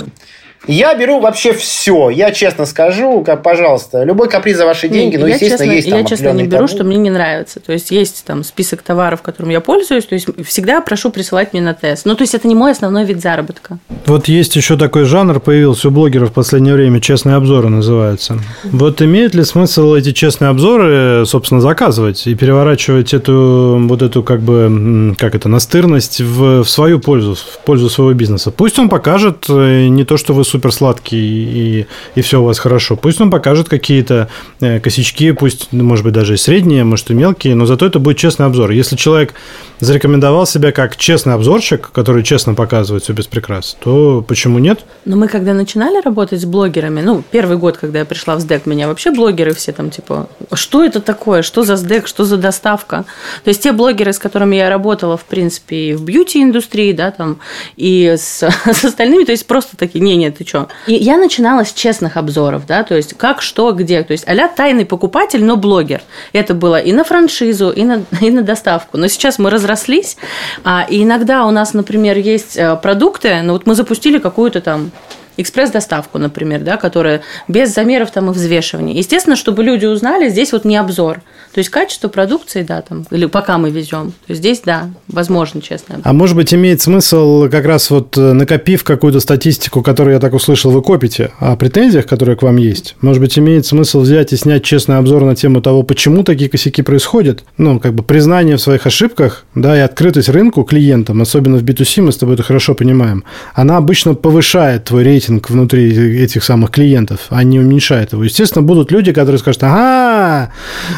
[SPEAKER 1] Я беру вообще все. Я честно скажу, как, пожалуйста, любой каприз за ваши деньги, но, естественно,
[SPEAKER 3] честно,
[SPEAKER 1] есть там
[SPEAKER 3] Я, честно, не беру, табу. что мне не нравится. То есть, есть там список товаров, которым я пользуюсь, то есть, всегда прошу присылать мне на тест. Ну, то есть, это не мой основной вид заработка.
[SPEAKER 2] Вот есть еще такой жанр, появился у блогеров в последнее время, честные обзоры называются. Вот имеет ли смысл эти честные обзоры, собственно, заказывать и переворачивать эту, вот эту, как бы, как это, настырность в, в свою пользу, в пользу своего бизнеса? Пусть он покажет э, не то, что вы супер сладкий и, и все у вас хорошо. Пусть он покажет какие-то э, косячки, пусть, может быть, даже и средние, может, и мелкие, но зато это будет честный обзор. Если человек зарекомендовал себя как честный обзорщик, который честно показывает все без прикрас, то почему нет?
[SPEAKER 3] Но мы когда начинали работать с блогерами, ну, первый год, когда я пришла в СДЭК, меня вообще блогеры все там, типа, что это такое, что за СДЭК, что за доставка? То есть те блогеры, с которыми я работала, в принципе, и в бьюти-индустрии, да, там, и с, с остальными, то есть просто такие, не, нет, ты что? И я начинала с честных обзоров, да, то есть как, что, где, то есть а тайный покупатель, но блогер. Это было и на франшизу, и на, и на доставку. Но сейчас мы разрослись, а, и иногда у нас, например, есть э, продукты, ну вот мы запустили какую-то там экспресс-доставку, например, да, которая без замеров там и взвешивания. Естественно, чтобы люди узнали, здесь вот не обзор. То есть качество продукции, да, там, или пока мы везем. То здесь, да, возможно, честно.
[SPEAKER 2] А может быть, имеет смысл как раз вот э, накопив какую-то статистику, которую я так услышал, вы копите, о претензиях, которые к вам есть, может быть, имеет смысл взять и снять честный обзор на тему того, почему такие косяки происходят? Ну, как бы признание в своих ошибках, да, и открытость рынку клиентам, особенно в B2C, мы с тобой это хорошо понимаем, она обычно повышает твой рейтинг рейтинг внутри этих самых клиентов, а не уменьшает его. Естественно, будут люди, которые скажут, ага,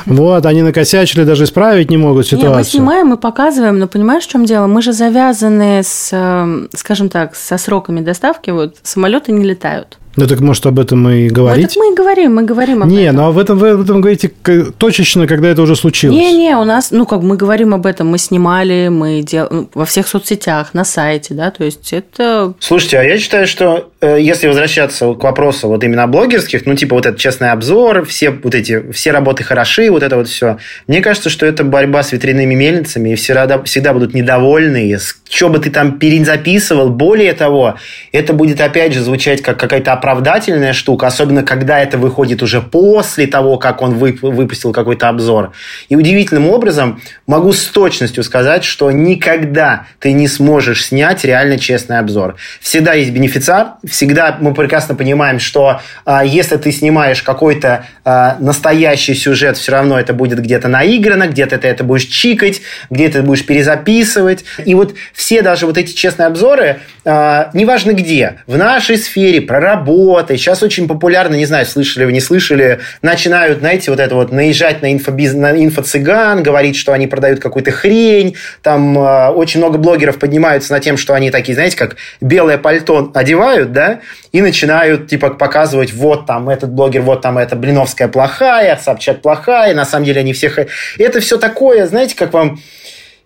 [SPEAKER 2] вот, они накосячили, даже исправить не могут ситуацию. Не, мы
[SPEAKER 3] снимаем, мы показываем, но понимаешь, в чем дело? Мы же завязаны с, эм, скажем так, со сроками доставки, вот самолеты не летают.
[SPEAKER 2] Ну так может об этом и говорить?
[SPEAKER 3] Ну, так мы и говорим, мы говорим об
[SPEAKER 2] не,
[SPEAKER 3] этом.
[SPEAKER 2] Не, ну а в этом, в этом говорите точечно, когда это уже случилось.
[SPEAKER 3] Не-не, у нас, ну как мы говорим об этом, мы снимали, мы делали ну, во всех соцсетях, на сайте, да, то есть это...
[SPEAKER 1] Слушайте, а я считаю, что э, если возвращаться к вопросу вот именно блогерских, ну типа вот этот честный обзор, все вот эти, все работы хороши, вот это вот все, мне кажется, что это борьба с ветряными мельницами, и все всегда будут недовольны, что бы ты там перезаписывал, более того, это будет опять же звучать как какая-то оправдательная штука, особенно когда это выходит уже после того, как он выпустил какой-то обзор. И удивительным образом могу с точностью сказать, что никогда ты не сможешь снять реально честный обзор. Всегда есть бенефициар, всегда мы прекрасно понимаем, что а, если ты снимаешь какой-то а, настоящий сюжет, все равно это будет где-то наиграно, где-то ты это будешь чикать, где-то ты будешь перезаписывать. И вот все даже вот эти честные обзоры, а, неважно где, в нашей сфере, про работу, работой. Сейчас очень популярно, не знаю, слышали вы, не слышали, начинают, знаете, вот это вот наезжать на, инфобиз... на инфо-цыган, говорить, что они продают какую-то хрень. Там э, очень много блогеров поднимаются на тем, что они такие, знаете, как белое пальто одевают, да, и начинают, типа, показывать, вот там этот блогер, вот там эта Блиновская плохая, Собчак плохая, на самом деле они всех... Это все такое, знаете, как вам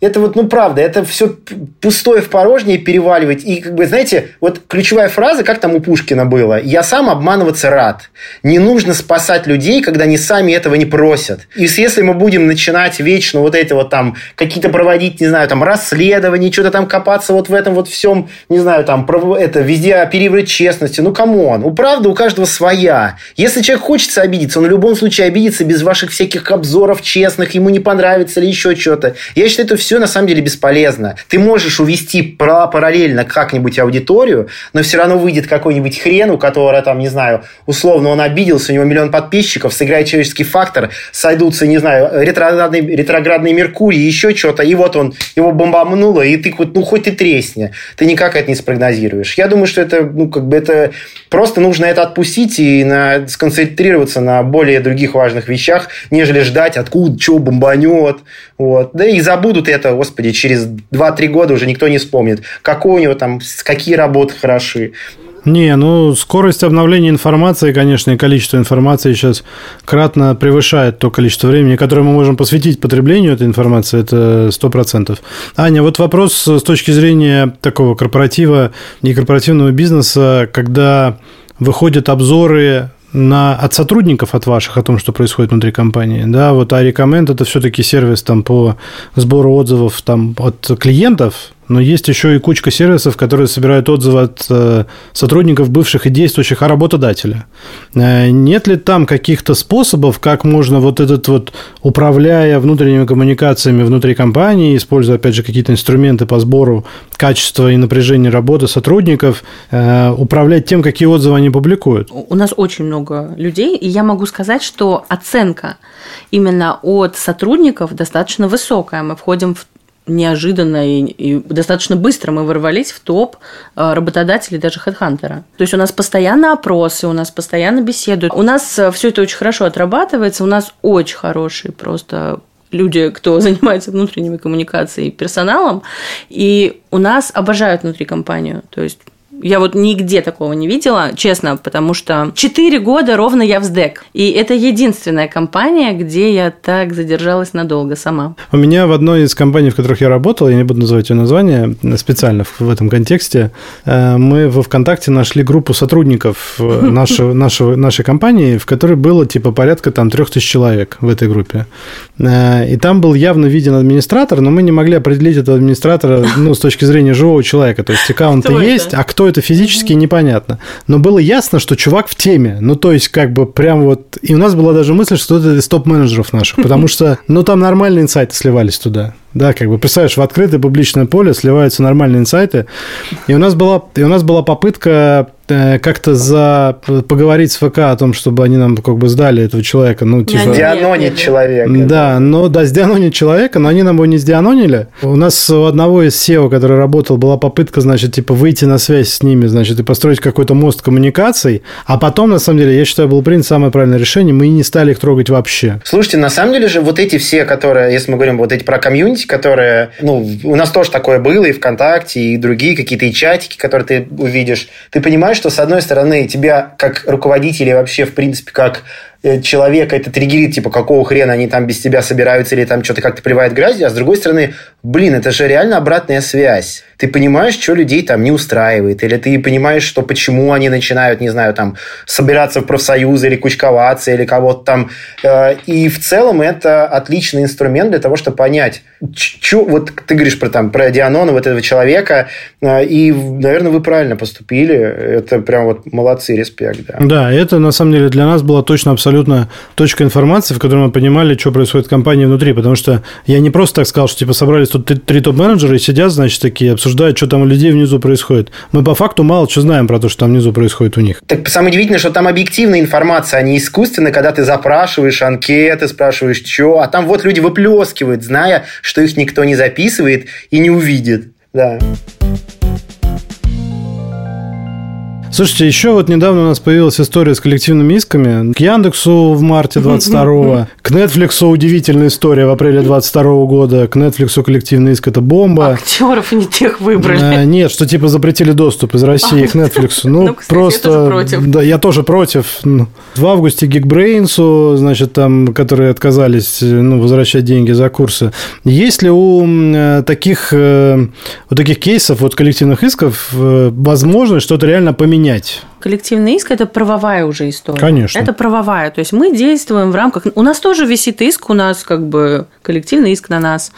[SPEAKER 1] это вот, ну, правда, это все пустое в порожнее переваливать. И, как бы, знаете, вот ключевая фраза, как там у Пушкина было, «Я сам обманываться рад». Не нужно спасать людей, когда они сами этого не просят. И если мы будем начинать вечно вот эти вот там какие-то проводить, не знаю, там расследования, что-то там копаться вот в этом вот всем, не знаю, там, это, везде оперировать честностью, ну, come on, у правды у каждого своя. Если человек хочется обидеться, он в любом случае обидится без ваших всяких обзоров честных, ему не понравится или еще что-то. Я считаю, это все на самом деле бесполезно. Ты можешь увести параллельно как-нибудь аудиторию, но все равно выйдет какой-нибудь хрен, у которого там, не знаю, условно он обиделся, у него миллион подписчиков, сыграет человеческий фактор, сойдутся, не знаю, ретроградный, ретроградный Меркурий, еще что-то, и вот он, его бомбануло, и ты хоть, ну, хоть ты тресни. Ты никак это не спрогнозируешь. Я думаю, что это, ну, как бы это просто нужно это отпустить и на, сконцентрироваться на более других важных вещах, нежели ждать, откуда, что бомбанет. Вот. Да и забудут это, господи, через 2-3 года уже никто не вспомнит, какой у него там, какие работы хороши.
[SPEAKER 2] Не, ну скорость обновления информации, конечно, и количество информации сейчас кратно превышает то количество времени, которое мы можем посвятить потреблению этой информации, это сто процентов. Аня, вот вопрос с точки зрения такого корпоратива и корпоративного бизнеса, когда выходят обзоры на, от сотрудников от ваших о том, что происходит внутри компании. Да, вот а рекоменд это все-таки сервис там по сбору отзывов там от клиентов, но есть еще и кучка сервисов, которые собирают отзывы от э, сотрудников бывших и действующих о работодателе. Э, нет ли там каких-то способов, как можно вот этот вот, управляя внутренними коммуникациями внутри компании, используя, опять же, какие-то инструменты по сбору качества и напряжения работы сотрудников, э, управлять тем, какие отзывы они публикуют?
[SPEAKER 3] У нас очень много людей, и я могу сказать, что оценка именно от сотрудников достаточно высокая. Мы входим в неожиданно и, и достаточно быстро мы ворвались в топ э, работодателей, даже хедхантера. То есть у нас постоянно опросы, у нас постоянно беседуют. У нас э, все это очень хорошо отрабатывается, у нас очень хорошие просто люди, кто занимается внутренними коммуникациями и персоналом, и у нас обожают внутри компанию. То есть я вот нигде такого не видела, честно, потому что 4 года ровно я в СДЭК. И это единственная компания, где я так задержалась надолго сама.
[SPEAKER 2] У меня в одной из компаний, в которых я работал, я не буду называть ее название специально в этом контексте, э, мы во ВКонтакте нашли группу сотрудников э, нашего, нашего, нашей компании, в которой было типа порядка там трех тысяч человек в этой группе. Э, и там был явно виден администратор, но мы не могли определить этого администратора ну, с точки зрения живого человека. То есть аккаунты есть, а кто это физически непонятно. Но было ясно, что чувак в теме. Ну, то есть, как бы прям вот... И у нас была даже мысль, что это из топ-менеджеров наших, потому что, ну, там нормальные инсайты сливались туда. Да, как бы, представляешь, в открытое публичное поле сливаются нормальные инсайты. И у нас была, и у нас была попытка как-то за поговорить с ФК о том, чтобы они нам как бы сдали этого человека. Ну,
[SPEAKER 1] типа... Сдианонить человека.
[SPEAKER 2] Да, но да, сдианонить человека, но они нам его не сдианонили. У нас у одного из SEO, который работал, была попытка, значит, типа выйти на связь с ними, значит, и построить какой-то мост коммуникаций. А потом, на самом деле, я считаю, был принят самое правильное решение, мы не стали их трогать вообще.
[SPEAKER 1] Слушайте, на самом деле же вот эти все, которые, если мы говорим вот эти про комьюнити, комьюнити, которые, ну, у нас тоже такое было и ВКонтакте, и другие какие-то и чатики, которые ты увидишь. Ты понимаешь, что, с одной стороны, тебя как руководителя вообще, в принципе, как человека это триггерит, типа, какого хрена они там без тебя собираются или там что-то как-то плевает грязью, а с другой стороны, блин, это же реально обратная связь. Ты понимаешь, что людей там не устраивает, или ты понимаешь, что почему они начинают, не знаю, там, собираться в профсоюзы или кучковаться, или кого-то там. Э, и в целом это отличный инструмент для того, чтобы понять, что, вот ты говоришь про, там, про Дианона, вот этого человека, э, и, наверное, вы правильно поступили. Это прям вот молодцы, респект. Да,
[SPEAKER 2] да это на самом деле для нас было точно абсолютно абсолютно точка информации, в которой мы понимали, что происходит в компании внутри. Потому что я не просто так сказал, что типа собрались тут три топ-менеджера и сидят, значит, такие, обсуждают, что там у людей внизу происходит. Мы по факту мало что знаем про то, что там внизу происходит у них.
[SPEAKER 1] Так самое удивительное, что там объективная информация, а не искусственная, когда ты запрашиваешь анкеты, спрашиваешь, что, а там вот люди выплескивают, зная, что их никто не записывает и не увидит. Да.
[SPEAKER 2] Слушайте, еще вот недавно у нас появилась история с коллективными исками. К Яндексу в марте 22-го, к Netflix удивительная история в апреле 22 года, к Netflix коллективный иск – это бомба.
[SPEAKER 3] Актеров не тех выбрали. А,
[SPEAKER 2] нет, что типа запретили доступ из России к Netflix. Ну, ну просто... Я тоже против. Да, я тоже против. Ну, в августе Geekbrains, значит, там, которые отказались ну, возвращать деньги за курсы. Есть ли у э, таких, э, у таких кейсов, вот коллективных исков, э, возможность что-то реально поменять?
[SPEAKER 3] менять Коллективный иск – это правовая уже история.
[SPEAKER 2] Конечно.
[SPEAKER 3] Это правовая. То есть мы действуем в рамках… У нас тоже висит иск, у нас как бы коллективный иск на нас.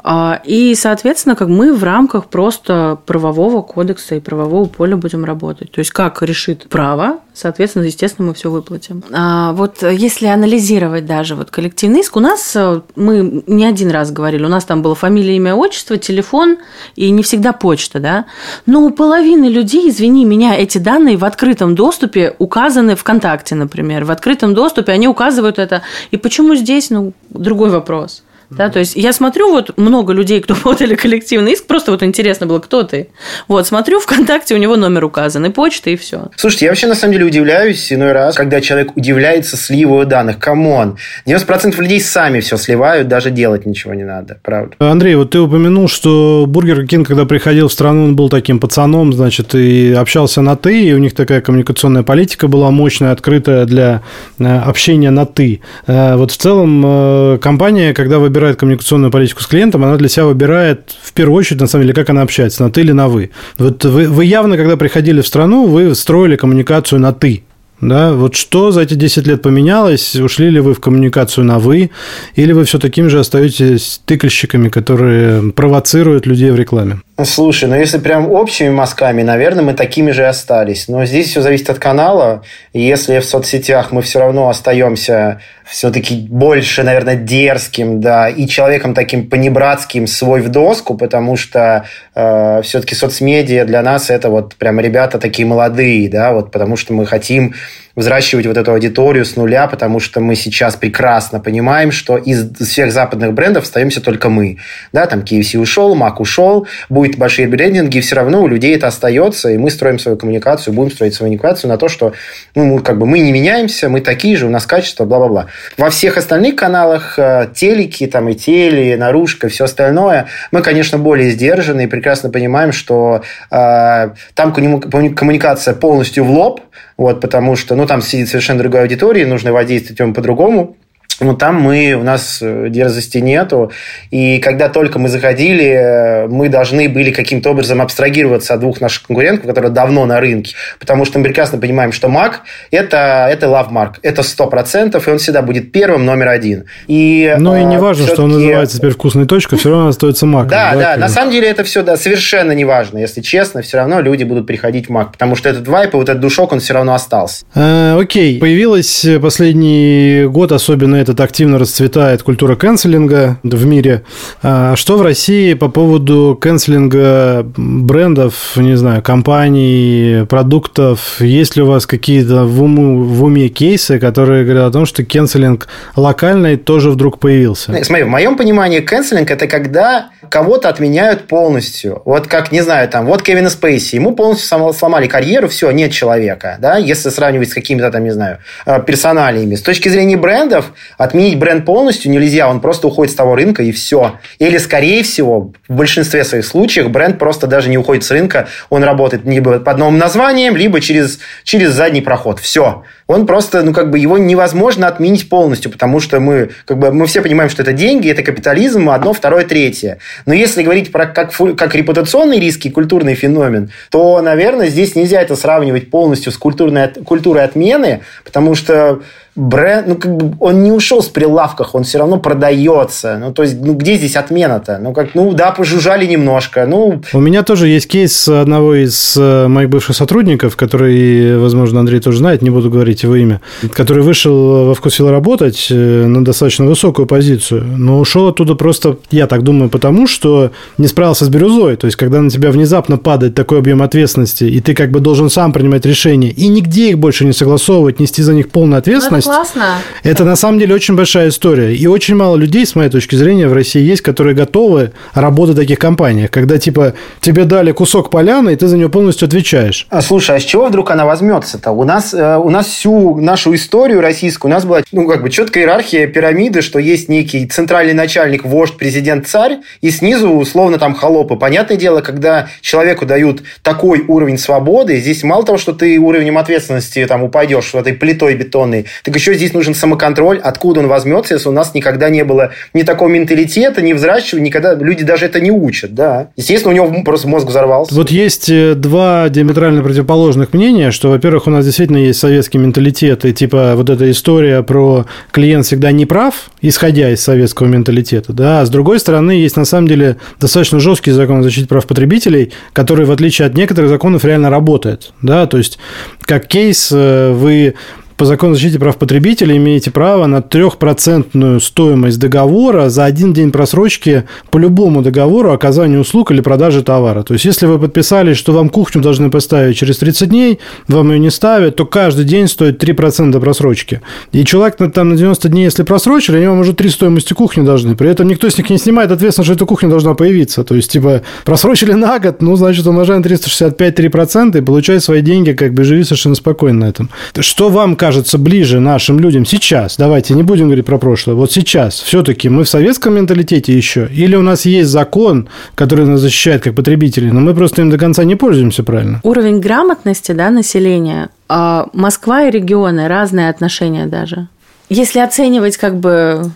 [SPEAKER 3] А, и, соответственно, как мы в рамках просто правового кодекса и правового поля будем работать. То есть как решит право, соответственно, естественно, мы все выплатим. А вот если анализировать даже вот коллективный иск, у нас, э, мы не один раз говорили, у нас там было фамилия, имя, отчество, телефон и не всегда почта, да, но у половины людей, извини меня, эти данные в открытом доступе указаны ВКонтакте, например. В открытом доступе они указывают это. И почему здесь, ну, другой вопрос. Да, то есть я смотрю, вот много людей, кто подали коллективный иск, просто вот интересно было, кто ты. Вот, смотрю, ВКонтакте у него номер указан, и почта, и все.
[SPEAKER 1] Слушайте, я вообще на самом деле удивляюсь иной раз, когда человек удивляется сливу данных. Come on, 90% людей сами все сливают, даже делать ничего не надо, правда.
[SPEAKER 2] Андрей, вот ты упомянул, что Бургер Кинг, когда приходил в страну, он был таким пацаном, значит, и общался на «ты», и у них такая коммуникационная политика была мощная, открытая для э, общения на «ты». Э, вот в целом э, компания, когда выбирает выбирает коммуникационную политику с клиентом, она для себя выбирает в первую очередь, на самом деле, как она общается, на ты или на вы. Вот вы, вы явно, когда приходили в страну, вы строили коммуникацию на ты. Да, вот что за эти 10 лет поменялось? Ушли ли вы в коммуникацию на «вы», или вы все такими же остаетесь тыкальщиками, которые провоцируют людей в рекламе?
[SPEAKER 1] Слушай, ну если прям общими мазками, наверное, мы такими же остались. Но здесь все зависит от канала. Если в соцсетях мы все равно остаемся все-таки больше, наверное, дерзким, да, и человеком таким понебратским свой в доску, потому что э, все-таки соцмедиа для нас это вот прям ребята такие молодые, да, вот потому что мы хотим взращивать вот эту аудиторию с нуля, потому что мы сейчас прекрасно понимаем, что из всех западных брендов остаемся только мы. Да, там KFC ушел, Mac ушел, будет большие брендинги, все равно у людей это остается, и мы строим свою коммуникацию, будем строить свою коммуникацию на то, что ну, как бы мы не меняемся, мы такие же, у нас качество, бла-бла-бла. Во всех остальных каналах, э, телеки, там и теле, наружка, все остальное, мы, конечно, более сдержаны и прекрасно понимаем, что э, там коммуникация полностью в лоб, вот, потому что, ну, там сидит совершенно другая аудитория, нужно воздействовать ему по-другому. Ну, там мы, у нас э, дерзости нету. И когда только мы заходили, э, мы должны были каким-то образом абстрагироваться от двух наших конкурентов, которые давно на рынке. Потому что мы прекрасно понимаем, что Mac это, – это love mark. Это 100%, и он всегда будет первым, номер один.
[SPEAKER 2] И, ну, и не важно, что он называется теперь «Вкусной точкой», все равно остается Mac.
[SPEAKER 1] Да, да, да. На самом деле это все да, совершенно не важно. Если честно, все равно люди будут приходить в Mac. Потому что этот вайп и вот этот душок, он все равно остался.
[SPEAKER 2] А, окей. Появилась последний год, особенно этот активно расцветает культура канцелинга в мире. А что в России по поводу канцелинга брендов, не знаю, компаний, продуктов? Есть ли у вас какие-то в, уму, в уме кейсы, которые говорят о том, что канцелинг локальный тоже вдруг появился?
[SPEAKER 1] Смотри, в моем понимании канцелинг – это когда кого-то отменяют полностью. Вот как, не знаю, там, вот Кевина Спейси, ему полностью сломали карьеру, все, нет человека, да, если сравнивать с какими-то там, не знаю, э, персоналиями. С точки зрения брендов, отменить бренд полностью нельзя, он просто уходит с того рынка и все. Или, скорее всего, в большинстве своих случаев бренд просто даже не уходит с рынка, он работает либо под новым названием, либо через, через задний проход. Все. Он просто, ну, как бы его невозможно отменить полностью, потому что мы, как бы, мы все понимаем, что это деньги, это капитализм, одно, второе, третье. Но если говорить про как, как репутационный риск и культурный феномен, то, наверное, здесь нельзя это сравнивать полностью с культурной, культурой отмены, потому что бренд, ну, как бы он не ушел с прилавках, он все равно продается. Ну, то есть, ну, где здесь отмена-то? Ну, как, ну, да, пожужжали немножко, ну...
[SPEAKER 2] У меня тоже есть кейс одного из э, моих бывших сотрудников, который, возможно, Андрей тоже знает, не буду говорить его имя, который вышел во вкусвилл работать э, на достаточно высокую позицию, но ушел оттуда просто, я так думаю, потому что не справился с бирюзой. То есть, когда на тебя внезапно падает такой объем ответственности, и ты как бы должен сам принимать решения, и нигде их больше не согласовывать, нести за них полную ответственность,
[SPEAKER 3] классно.
[SPEAKER 2] Это на самом деле очень большая история. И очень мало людей, с моей точки зрения, в России есть, которые готовы работать в таких компаниях, когда типа тебе дали кусок поляны, и ты за нее полностью отвечаешь.
[SPEAKER 1] А, слушай, а с чего вдруг она возьмется-то? У нас, э, у нас всю нашу историю российскую, у нас была ну, как бы четкая иерархия пирамиды, что есть некий центральный начальник, вождь, президент, царь, и снизу условно там холопы. Понятное дело, когда человеку дают такой уровень свободы, здесь мало того, что ты уровнем ответственности там упадешь в этой плитой бетонной, так еще здесь нужен самоконтроль, откуда он возьмется, если у нас никогда не было ни такого менталитета, ни взращивания, никогда люди даже это не учат, да. Естественно, у него просто мозг взорвался.
[SPEAKER 2] Вот есть э, два диаметрально противоположных мнения, что, во-первых, у нас действительно есть советский менталитет, и типа вот эта история про клиент всегда не прав, исходя из советского менталитета, да, а с другой стороны, есть на самом деле достаточно жесткий закон о защите прав потребителей, который, в отличие от некоторых законов, реально работает, да, то есть как кейс э, вы по закону защиты прав потребителей имеете право на трехпроцентную стоимость договора за один день просрочки по любому договору оказания услуг или продажи товара. То есть, если вы подписались, что вам кухню должны поставить через 30 дней, вам ее не ставят, то каждый день стоит 3% просрочки. И человек там на 90 дней, если просрочили, они вам уже три стоимости кухни должны. При этом никто с них не снимает ответственность, что эта кухня должна появиться. То есть, типа, просрочили на год, ну, значит, умножаем 365 3% и получай свои деньги, как бы живи совершенно спокойно на этом. Что вам кажется? Кажется ближе нашим людям сейчас? Давайте не будем говорить про прошлое. Вот сейчас. Все-таки мы в советском менталитете еще? Или у нас есть закон, который нас защищает как потребителей, но мы просто им до конца не пользуемся правильно?
[SPEAKER 3] Уровень грамотности да, населения. А Москва и регионы, разные отношения даже. Если оценивать как бы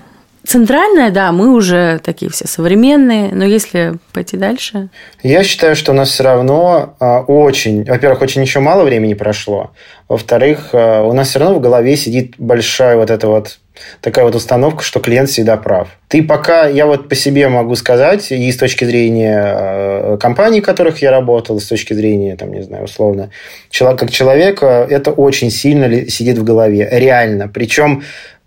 [SPEAKER 3] Центральная, да, мы уже такие все современные, но если пойти дальше...
[SPEAKER 1] Я считаю, что у нас все равно а, очень... Во-первых, очень еще мало времени прошло. Во-вторых, а, у нас все равно в голове сидит большая вот эта вот такая вот установка, что клиент всегда прав. Ты пока, я вот по себе могу сказать, и с точки зрения а, компаний, в которых я работал, с точки зрения, там, не знаю, условно, как человека, это очень сильно сидит в голове, реально. Причем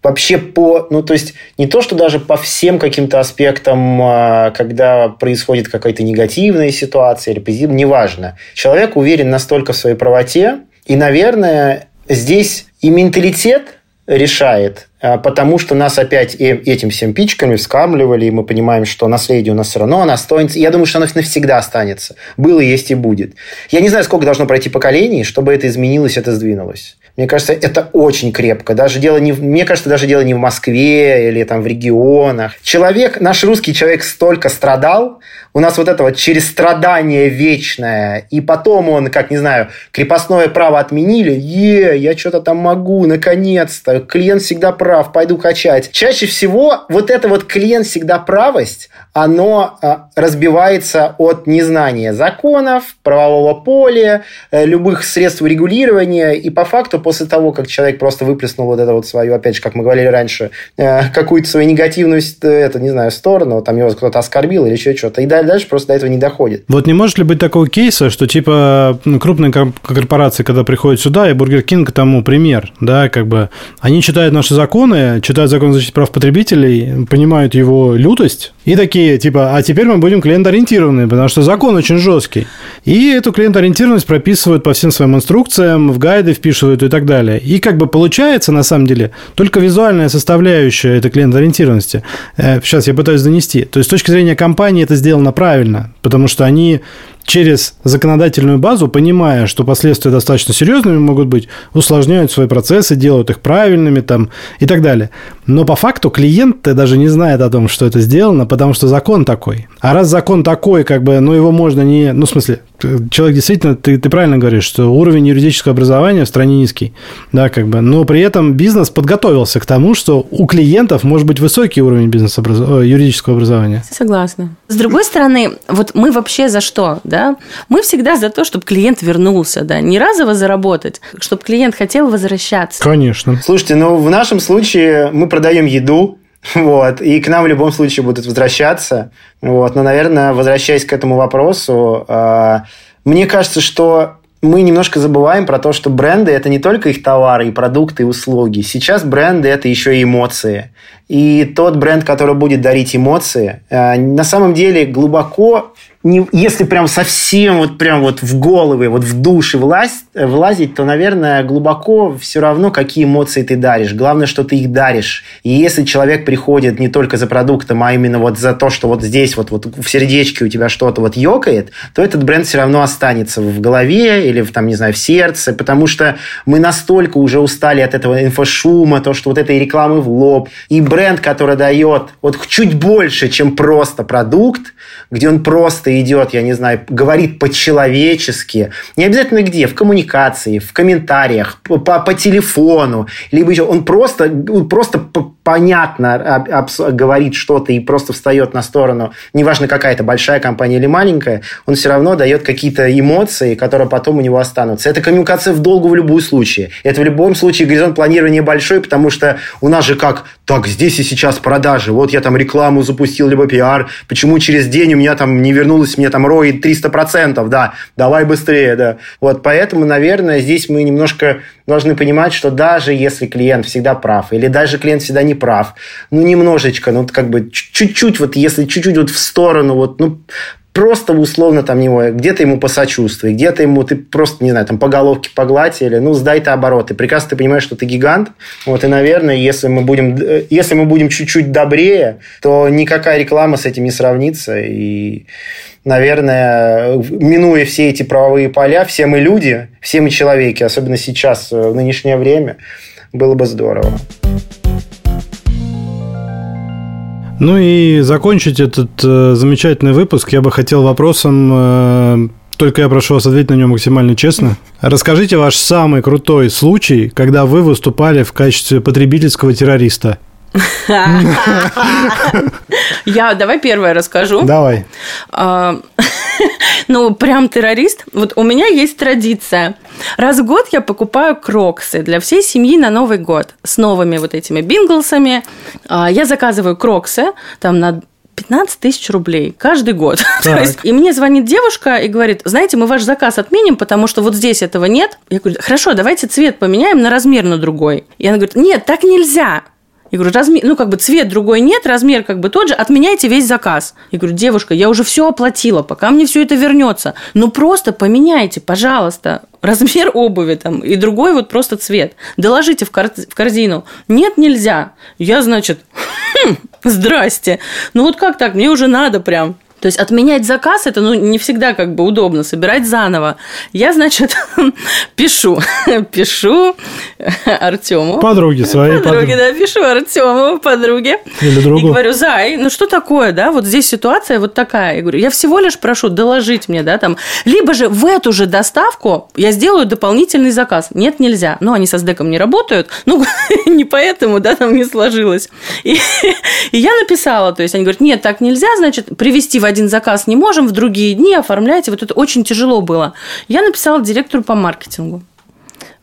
[SPEAKER 1] вообще по, ну, то есть не то, что даже по всем каким-то аспектам, а, когда происходит какая-то негативная ситуация или позитивная, неважно. Человек уверен настолько в своей правоте, и, наверное, здесь и менталитет решает, а, потому что нас опять этим всем пичками вскармливали, и мы понимаем, что наследие у нас все равно, оно останется. Я думаю, что оно навсегда останется. Было, есть и будет. Я не знаю, сколько должно пройти поколений, чтобы это изменилось, это сдвинулось. Мне кажется, это очень крепко. Даже дело не мне кажется, даже дело не в Москве или там в регионах. Человек, наш русский человек столько страдал, у нас вот это вот через страдание вечное, и потом он, как, не знаю, крепостное право отменили, е, я что-то там могу, наконец-то, клиент всегда прав, пойду качать. Чаще всего вот эта вот клиент всегда правость, оно а, разбивается от незнания законов, правового поля, э, любых средств регулирования, и по факту после того, как человек просто выплеснул вот это вот свою, опять же, как мы говорили раньше, э, какую-то свою негативную, э, это, не знаю, сторону, там его кто-то оскорбил или еще что-то, и дальше просто до этого не доходит.
[SPEAKER 2] Вот не может ли быть такого кейса, что типа ну, крупные корпорации, когда приходят сюда, и Бургер Кинг тому пример, да, как бы они читают наши законы, читают закон о защите прав потребителей, понимают его лютость, и такие, типа, а теперь мы будем клиент-ориентированные, потому что закон очень жесткий. И эту клиент-ориентированность прописывают по всем своим инструкциям, в гайды впишивают и так далее. И как бы получается, на самом деле, только визуальная составляющая этой клиент-ориентированности. Сейчас э, я пытаюсь донести. То есть, с точки зрения компании это сделано правильно, потому что они через законодательную базу, понимая, что последствия достаточно серьезными могут быть, усложняют свои процессы, делают их правильными там, и так далее. Но по факту клиент даже не знает о том, что это сделано, потому что закон такой. А раз закон такой, как бы, ну, его можно не... Ну, в смысле, человек действительно, ты, ты правильно говоришь, что уровень юридического образования в стране низкий, да, как бы, но при этом бизнес подготовился к тому, что у клиентов может быть высокий уровень бизнес -образ... юридического образования.
[SPEAKER 3] Согласна. С другой стороны, вот мы вообще за что, да? Мы всегда за то, чтобы клиент вернулся, да, не разово заработать, чтобы клиент хотел возвращаться.
[SPEAKER 2] Конечно.
[SPEAKER 1] Слушайте, ну в нашем случае мы продаем еду, вот, и к нам в любом случае будут возвращаться. Вот, но, наверное, возвращаясь к этому вопросу, э, мне кажется, что мы немножко забываем про то, что бренды – это не только их товары и продукты и услуги. Сейчас бренды – это еще и эмоции. И тот бренд, который будет дарить эмоции, э, на самом деле глубоко не, если прям совсем вот прям вот в головы, вот в души власть, влазить, то, наверное, глубоко все равно, какие эмоции ты даришь. Главное, что ты их даришь. И если человек приходит не только за продуктом, а именно вот за то, что вот здесь вот, вот в сердечке у тебя что-то вот ёкает, то этот бренд все равно останется в голове или в, там, не знаю, в сердце, потому что мы настолько уже устали от этого инфошума, то, что вот этой рекламы в лоб. И бренд, который дает вот чуть больше, чем просто продукт, где он просто идет, я не знаю, говорит по-человечески. Не обязательно где, в коммуникации, в комментариях, по, по, телефону, либо еще он просто, он просто понятно говорит что-то и просто встает на сторону, неважно какая это большая компания или маленькая, он все равно дает какие-то эмоции, которые потом у него останутся. Это коммуникация в долгу в любом случае. Это в любом случае горизонт планирования большой, потому что у нас же как, так, здесь и сейчас продажи, вот я там рекламу запустил, либо пиар, почему через день у меня там не вернулось, мне там ROI 300%, да, давай быстрее, да. Вот поэтому, наверное, здесь мы немножко должны понимать, что даже если клиент всегда прав, или даже клиент всегда не прав, ну, немножечко, ну, как бы чуть-чуть, вот если чуть-чуть вот в сторону, вот, ну, просто условно там него, где-то ему посочувствуй, где-то ему ты просто, не знаю, там по головке погладь или, ну, сдай ты обороты. Прекрасно ты понимаешь, что ты гигант. Вот, и, наверное, если мы будем, если мы будем чуть-чуть добрее, то никакая реклама с этим не сравнится. И, наверное, минуя все эти правовые поля, все мы люди, все мы человеки, особенно сейчас, в нынешнее время, было бы здорово.
[SPEAKER 2] Ну и закончить этот э, замечательный выпуск я бы хотел вопросом, э, только я прошу вас ответить на него максимально честно. Расскажите ваш самый крутой случай, когда вы выступали в качестве потребительского террориста.
[SPEAKER 3] Я давай первое расскажу.
[SPEAKER 2] Давай.
[SPEAKER 3] Ну, прям террорист. Вот у меня есть традиция. Раз в год я покупаю кроксы для всей семьи на Новый год с новыми вот этими бинглсами. А, я заказываю кроксы там на 15 тысяч рублей каждый год. есть, и мне звонит девушка и говорит, знаете, мы ваш заказ отменим, потому что вот здесь этого нет. Я говорю, хорошо, давайте цвет поменяем на размер на другой. И она говорит, нет, так нельзя. Я говорю, размер, ну, как бы цвет другой нет, размер как бы тот же, отменяйте весь заказ. Я говорю, девушка, я уже все оплатила, пока мне все это вернется. Ну, просто поменяйте, пожалуйста, размер обуви там и другой вот просто цвет. Доложите в, кор- в корзину. Нет, нельзя. Я, значит, хм, здрасте. Ну, вот как так? Мне уже надо прям. То есть отменять заказ это ну, не всегда как бы удобно, собирать заново. Я, значит, пишу, пишу Артему.
[SPEAKER 2] Подруге своей.
[SPEAKER 3] Подруге, да, пишу Артему, подруге. Или другу. И говорю, Зай, ну что такое, да, вот здесь ситуация вот такая. Я говорю, я всего лишь прошу доложить мне, да, там, либо же в эту же доставку я сделаю дополнительный заказ. Нет, нельзя. Ну, они со СДЭКом не работают, ну, не поэтому, да, там не сложилось. И, и я написала, то есть они говорят, нет, так нельзя, значит, привести в один заказ не можем, в другие дни оформляйте. Вот это очень тяжело было. Я написала директору по маркетингу.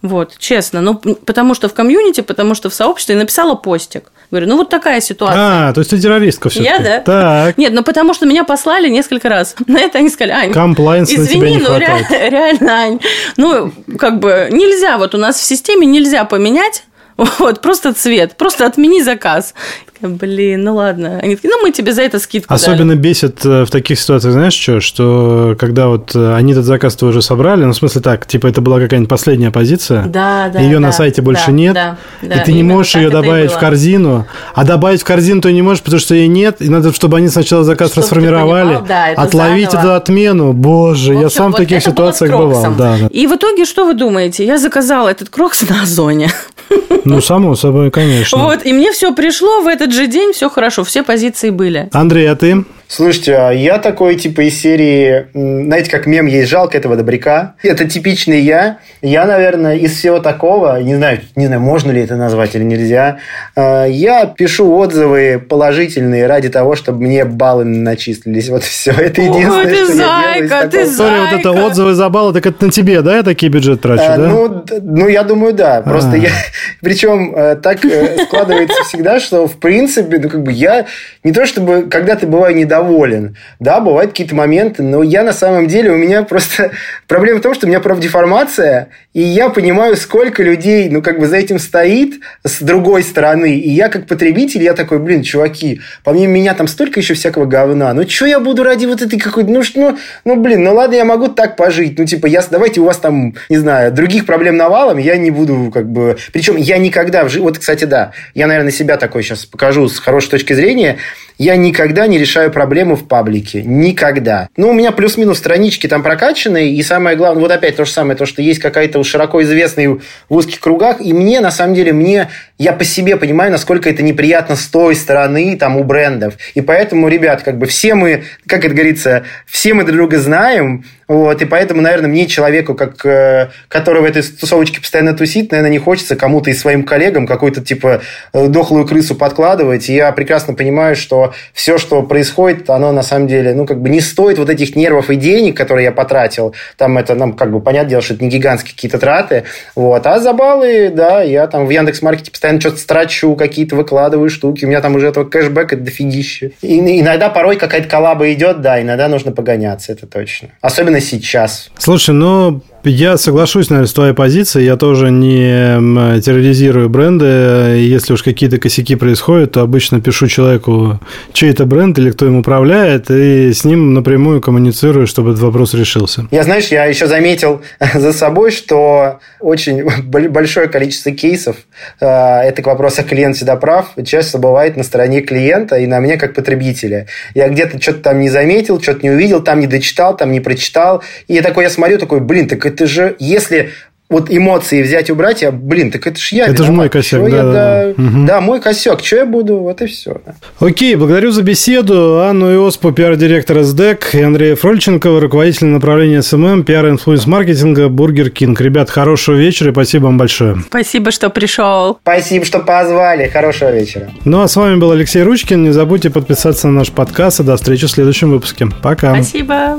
[SPEAKER 3] Вот, честно. Ну, потому что в комьюнити, потому что в сообществе написала постик. Говорю, ну вот такая ситуация.
[SPEAKER 2] А, то есть ты террористка все
[SPEAKER 3] Я, да?
[SPEAKER 2] Так.
[SPEAKER 3] Нет, ну потому что меня послали несколько раз. На это они сказали, Ань,
[SPEAKER 2] Комплайнс
[SPEAKER 3] извини,
[SPEAKER 2] ну
[SPEAKER 3] реально, реально, Ань, ну как бы нельзя, вот у нас в системе нельзя поменять вот, просто цвет, просто отмени заказ. Блин, ну ладно. Они такие, ну мы тебе за это скидку
[SPEAKER 2] Особенно дали. бесит э, в таких ситуациях, знаешь что, что когда вот э, они этот заказ твой уже собрали, ну в смысле так, типа это была какая-нибудь последняя позиция,
[SPEAKER 3] да, да,
[SPEAKER 2] ее
[SPEAKER 3] да,
[SPEAKER 2] на сайте больше
[SPEAKER 3] да,
[SPEAKER 2] нет,
[SPEAKER 3] да, да,
[SPEAKER 2] и ты не можешь ее добавить в корзину, а добавить в корзину ты не можешь, потому что ее нет, и надо, чтобы они сначала заказ чтобы расформировали, понимал, да, отловить заново. эту отмену, боже, общем, я сам вот в таких ситуациях бывал. Да, да.
[SPEAKER 3] И в итоге что вы думаете? Я заказала этот крокс на Озоне.
[SPEAKER 2] Ну, само собой, конечно.
[SPEAKER 3] Вот, и мне все пришло в этот же день, все хорошо, все позиции были.
[SPEAKER 2] Андрей, а ты?
[SPEAKER 1] Слушайте, а я такой типа из серии, знаете, как мем есть жалко этого добряка. Это типичный я. Я, наверное, из всего такого, не знаю, не знаю, можно ли это назвать или нельзя. А, я пишу отзывы положительные ради того, чтобы мне баллы начислились. Вот все. Это единственное, Ой, ты что зайка, я делаю.
[SPEAKER 3] Ты
[SPEAKER 2] зайка. вот это отзывы за баллы, так это на тебе, да, я такие бюджет трачу, а, да?
[SPEAKER 1] Ну, ну, я думаю, да. Просто А-а-а. я... Причем э, так э, складывается всегда, что в принципе, ну, как бы я не то чтобы когда-то бываю недоволен доволен. Да, бывают какие-то моменты, но я на самом деле, у меня просто проблема в том, что у меня профдеформация, и я понимаю, сколько людей, ну, как бы за этим стоит с другой стороны. И я, как потребитель, я такой, блин, чуваки, помимо меня там столько еще всякого говна. Ну, что я буду ради вот этой какой-то... Ну, ну, ну, блин, ну, ладно, я могу так пожить. Ну, типа, я, давайте у вас там, не знаю, других проблем навалом, я не буду, как бы... Причем я никогда в жизни... Вот, кстати, да, я, наверное, себя такой сейчас покажу с хорошей точки зрения. Я никогда не решаю проблему в паблике. Никогда. Ну, у меня плюс-минус странички там прокачанные. И самое главное, вот опять то же самое, то, что есть какая-то широко известный в узких кругах. И мне, на самом деле, мне, я по себе понимаю, насколько это неприятно с той стороны, там, у брендов. И поэтому, ребят, как бы все мы, как это говорится, все мы друг друга знаем, вот, и поэтому, наверное, мне, человеку, как, э, который в этой тусовочке постоянно тусит, наверное, не хочется кому-то из своим коллегам какую-то, типа, э, дохлую крысу подкладывать. И я прекрасно понимаю, что все, что происходит, оно на самом деле, ну, как бы не стоит вот этих нервов и денег, которые я потратил. Там это, нам, как бы, понятное дело, что это не гигантские какие-то траты. Вот. А за баллы, да, я там в Яндекс.Маркете постоянно что-то страчу, какие-то выкладываю штуки. У меня там уже этого кэшбэка дофигища. И иногда порой какая-то коллаба идет, да, иногда нужно погоняться, это точно. Особенно сейчас.
[SPEAKER 2] Слушай, ну я соглашусь, наверное, с твоей позицией. Я тоже не терроризирую бренды. Если уж какие-то косяки происходят, то обычно пишу человеку, чей это бренд или кто им управляет, и с ним напрямую коммуницирую, чтобы этот вопрос решился.
[SPEAKER 1] Я, знаешь, я еще заметил за собой, что очень большое количество кейсов, э, это к вопросу клиент всегда прав, часто бывает на стороне клиента и на мне как потребителя. Я где-то что-то там не заметил, что-то не увидел, там не дочитал, там не прочитал. И я такой, я смотрю, такой, блин, так это же, если вот эмоции взять и убрать, я, блин, так это ж я.
[SPEAKER 2] Это же мой косяк, да,
[SPEAKER 1] я,
[SPEAKER 2] да,
[SPEAKER 1] да, угу. да, мой косяк, что я буду, вот и все.
[SPEAKER 2] Окей, благодарю за беседу. Анну Иоспу, пиар-директор СДЭК, и Андрея Фрольченкова, руководитель направления SMM, пиар influence маркетинга, Бургер Кинг. Ребят, хорошего вечера и спасибо вам большое.
[SPEAKER 3] Спасибо, что пришел.
[SPEAKER 1] Спасибо, что позвали. Хорошего вечера.
[SPEAKER 2] Ну, а с вами был Алексей Ручкин. Не забудьте подписаться на наш подкаст и до встречи в следующем выпуске. Пока.
[SPEAKER 3] Спасибо.